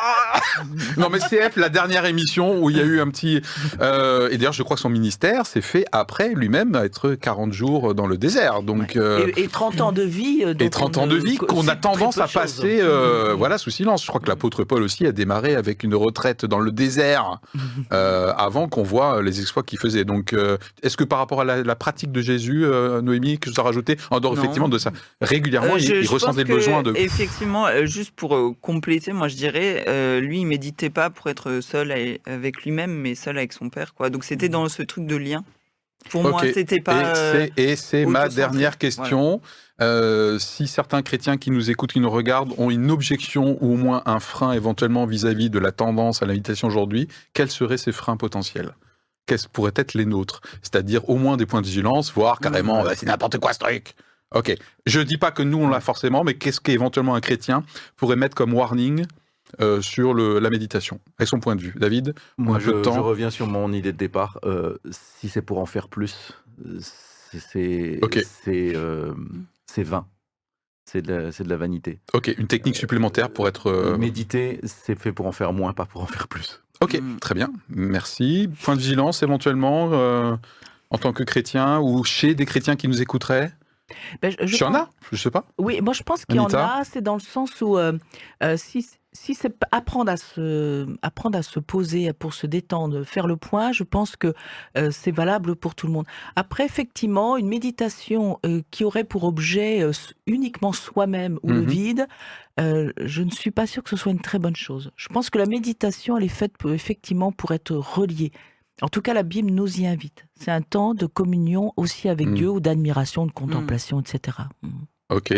Speaker 2: Non mais CF, la dernière émission où il y a eu un petit... euh, et d'ailleurs je crois que son ministère s'est fait après lui-même être 40 jours dans le désert. Donc, euh,
Speaker 4: Et, et 30 ans de vie.
Speaker 2: et 30
Speaker 4: on
Speaker 2: ans de vie qu'on a tendance à passer euh, voilà, sous silence. Je crois que l'apôtre Paul aussi a démarré avec une retraite dans le désert [laughs] euh, avant qu'on voit les exploits qu'il faisait. Donc euh, est-ce que par rapport à la, la pratique de Jésus, euh, Noémie, que tu as rajouté, en dehors
Speaker 6: Non.
Speaker 2: effectivement de ça, régulièrement
Speaker 6: Euh,
Speaker 2: il,
Speaker 6: je-
Speaker 2: il
Speaker 6: je
Speaker 2: ressentait le besoin de...
Speaker 6: Effectivement, euh, juste pour euh, compléter, moi je dirais, euh, lui il méditait pas pour être seul avec lui-même, mais seul avec son père, quoi. Donc c'était dans ce truc de lien. Pour moi, c'était pas.
Speaker 2: Et c'est ma dernière question. Euh, si certains chrétiens qui nous écoutent, qui nous regardent, ont une objection ou au moins un frein éventuellement vis-à-vis de la tendance à la méditation aujourd'hui, quels seraient ces freins potentiels? Quels pourraient être les nôtres? C'est-à-dire au moins des points de vigilance, voire carrément,
Speaker 5: Mmh.
Speaker 2: bah, c'est n'importe quoi ce truc. Ok. Je dis pas que nous on l'a forcément, mais qu'est-ce qu'éventuellement un chrétien pourrait mettre comme warning euh, sur le- la méditation, avec son point de vue? David
Speaker 5: Moi, je, reviens sur mon idée de départ. Euh, si c'est pour en faire plus, euh, c'est c'est
Speaker 2: Ok.
Speaker 5: c'est, euh, c'est vain. C'est de, la- c'est de la vanité.
Speaker 2: Ok, une technique supplémentaire pour être... euh,
Speaker 5: Méditer, c'est fait pour en faire moins, pas pour en faire plus.
Speaker 2: Ok,
Speaker 6: Mm.
Speaker 2: très bien. Merci. Point de vigilance éventuellement euh, en tant que chrétien ou chez des chrétiens qui nous écouteraient?
Speaker 4: Ben, je- je
Speaker 2: Il y en a Je sais pas.
Speaker 4: Oui, moi je pense qu'il y en a, c'est dans le sens où euh, euh, si, si c'est apprendre à, se, apprendre à se poser pour se détendre, faire le point, je pense que euh, c'est valable pour tout le monde. Après, effectivement, une méditation qui aurait pour objet uniquement soi-même ou le
Speaker 2: Mhm.
Speaker 4: vide, je ne suis pas sûre que ce soit une très bonne chose. Je pense que la méditation, elle est faite pour- effectivement pour être reliée. En tout cas, la Bible nous y invite. C'est un temps de communion aussi avec
Speaker 2: Mhm.
Speaker 4: Dieu ou d'admiration, de contemplation, etc. Mhm.
Speaker 2: Ok.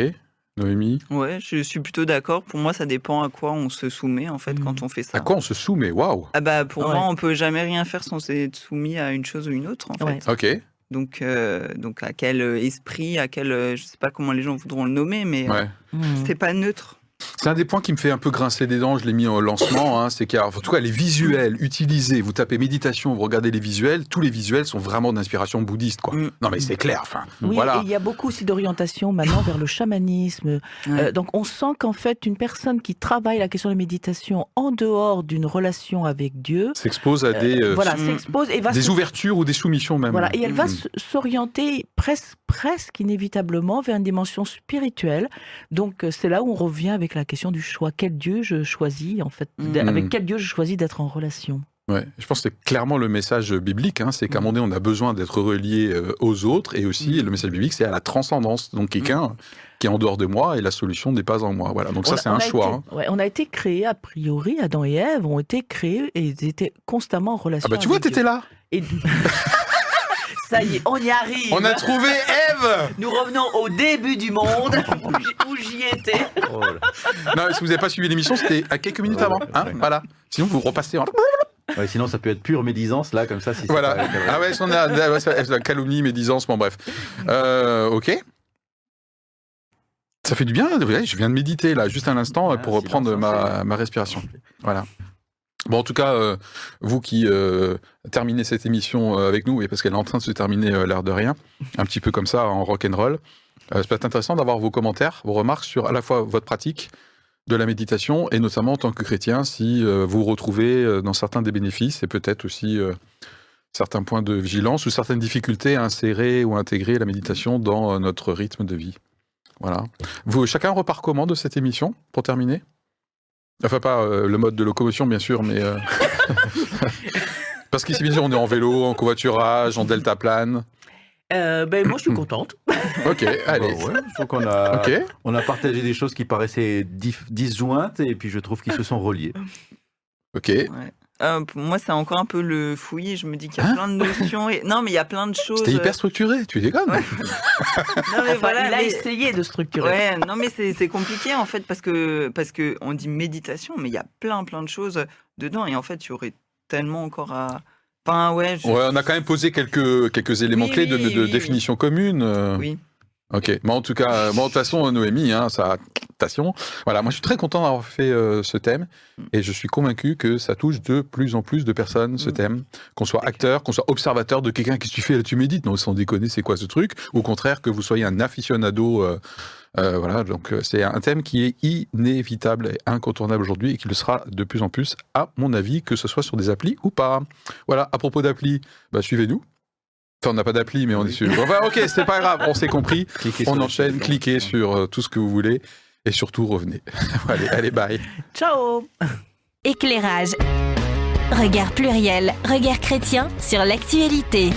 Speaker 2: Noémie
Speaker 6: Ouais, je suis plutôt d'accord. Pour moi, ça dépend à quoi on se soumet en fait quand on fait ça.
Speaker 2: À quoi on se soumet? Waouh
Speaker 6: Ah bah pour
Speaker 4: Ouais.
Speaker 6: moi, on peut jamais rien faire sans être soumis à une chose ou une autre en
Speaker 4: Ouais.
Speaker 6: fait.
Speaker 2: Ok.
Speaker 6: Donc euh, donc à quel euh, esprit, à quel euh, je sais pas comment les gens voudront le nommer, mais euh,
Speaker 2: Ouais.
Speaker 6: C'est pas neutre.
Speaker 2: C'est un des points qui me fait un peu grincer des dents, je l'ai mis au lancement, hein, c'est qu'en tout cas les visuels utilisés, vous tapez méditation, vous regardez les visuels, tous les visuels sont vraiment d'inspiration bouddhiste. Quoi.
Speaker 6: Mm.
Speaker 2: Non mais c'est clair, enfin,
Speaker 4: Oui,
Speaker 2: voilà.
Speaker 4: et il y a beaucoup aussi d'orientation maintenant vers le chamanisme.
Speaker 6: Ouais.
Speaker 4: Euh, donc on sent qu'en fait, une personne qui travaille la question de la méditation en dehors d'une relation avec Dieu,
Speaker 2: S'expose à des,
Speaker 4: euh,
Speaker 2: euh,
Speaker 4: voilà,
Speaker 6: mm.
Speaker 4: s'expose et va
Speaker 2: des
Speaker 4: se-
Speaker 2: ouvertures ou des soumissions même.
Speaker 4: Voilà, et elle va
Speaker 2: Mm.
Speaker 4: s'orienter presque, presque inévitablement vers une dimension spirituelle. Donc euh, c'est là où on revient avec la question du choix. Quel Dieu je choisis en fait
Speaker 2: Mm.
Speaker 4: Avec quel Dieu je choisis d'être en relation?
Speaker 2: Ouais, je pense que c'est clairement le message biblique, hein, c'est qu'à un moment donné, on a besoin d'être relié euh, aux autres, et aussi
Speaker 4: Mm.
Speaker 2: le message biblique, c'est à la transcendance. Donc quelqu'un qui est en dehors de moi, et la solution n'est pas en moi. Voilà, donc ça
Speaker 4: On
Speaker 2: c'est un choix.
Speaker 4: été-
Speaker 2: hein.
Speaker 4: ouais, on a été créés a priori, Adam et Ève ont été créés et ils étaient constamment en relation.
Speaker 2: Ah bah tu vois,
Speaker 4: avec Dieu.
Speaker 2: t'étais là
Speaker 4: Et... [laughs] [laughs] Ça y est, on y arrive.
Speaker 2: On a trouvé Ève [laughs]
Speaker 4: Nous revenons au début du monde [laughs] où j'y étais.
Speaker 5: Oh.
Speaker 2: Non, si vous n'avez pas suivi l'émission, c'était à quelques minutes avant. Hein, voilà. Sinon, vous repassez en...
Speaker 5: Ouais, sinon, ça peut être pure médisance, là, comme ça. Si
Speaker 2: Voilà.
Speaker 5: pas-
Speaker 2: Ah ouais, on a la calomnie, médisance, bon bref. Euh, ok. Ça fait du bien. Je viens de méditer là, juste un instant,
Speaker 5: Ah,
Speaker 2: pour reprendre
Speaker 5: hein,
Speaker 2: ma, ma respiration. Voilà. Bon, en tout cas, euh, vous qui euh, terminez cette émission euh, avec nous, et parce qu'elle est en train de se terminer l'air de rien, un petit peu comme ça en rock and roll, euh, ça peut être intéressant d'avoir vos commentaires, vos remarques sur à la fois votre pratique de la méditation et notamment en tant que chrétien, si vous retrouvez dans certains des bénéfices et peut-être aussi certains points de vigilance ou certaines difficultés à insérer ou intégrer la méditation dans notre rythme de vie. Voilà. Vous, chacun repart comment de cette émission pour terminer? Enfin, pas euh, le mode de locomotion, bien sûr, mais. euh, [laughs] Parce qu'ici, bien sûr, on est en vélo, en covoiturage, en deltaplane.
Speaker 4: Euh, ben, moi, je suis contente. [laughs]
Speaker 2: Ok, allez.
Speaker 5: Bah ouais, je trouve qu'on a,
Speaker 2: Ok.
Speaker 5: on a partagé des choses qui paraissaient dif- disjointes et puis je trouve qu'ils se sont reliés.
Speaker 2: Ok.
Speaker 6: Ouais. Euh, pour moi, c'est encore un peu le fouillis. Je me dis qu'il y a
Speaker 2: Hein
Speaker 6: plein de notions. Et... Non, mais il y a plein de choses.
Speaker 2: C'était hyper structuré, tu déconnes
Speaker 6: Ouais. [laughs] Non, mais
Speaker 4: Enfin,
Speaker 6: voilà,
Speaker 4: il a
Speaker 6: mais-
Speaker 4: essayé de structurer.
Speaker 6: Ouais, non, mais c'est compliqué en fait parce que parce que on dit méditation, mais il y a plein plein de choses dedans et en fait, il y aurait tellement encore à. Enfin, ouais. je-
Speaker 2: Ouais, on a quand même posé quelques, quelques éléments
Speaker 6: Oui,
Speaker 2: clés de, de-
Speaker 6: oui,
Speaker 2: de
Speaker 6: oui,
Speaker 2: définition commune. euh.
Speaker 6: Oui.
Speaker 2: Ok, mais en tout cas, euh, bon, de toute façon, Noémie, hein, ça, station. Voilà, moi je suis très content d'avoir fait euh, ce thème et je suis convaincu que ça touche de plus en plus de personnes, ce
Speaker 6: Mm.
Speaker 2: thème. Qu'on soit acteur, qu'on soit observateur de quelqu'un qui tu fais, là, tu médites, non, sans déconner, c'est quoi ce truc? Ou au contraire, que vous soyez un aficionado. euh, euh, voilà, donc c'est un thème qui est inévitable et incontournable aujourd'hui et qui le sera de plus en plus, à mon avis, que ce soit sur des applis ou pas. Voilà, à propos d'applis, bah, suivez-nous. Enfin, on n'a pas d'appli, mais on est sur. Enfin, ok, c'est pas grave, on s'est compris.
Speaker 5: Cliquez
Speaker 2: On enchaîne, cliquez sur euh, tout ce que vous voulez et surtout revenez. [laughs] allez, allez, bye.
Speaker 4: Ciao
Speaker 1: Éclairage. Regard pluriel, regard chrétien sur l'actualité.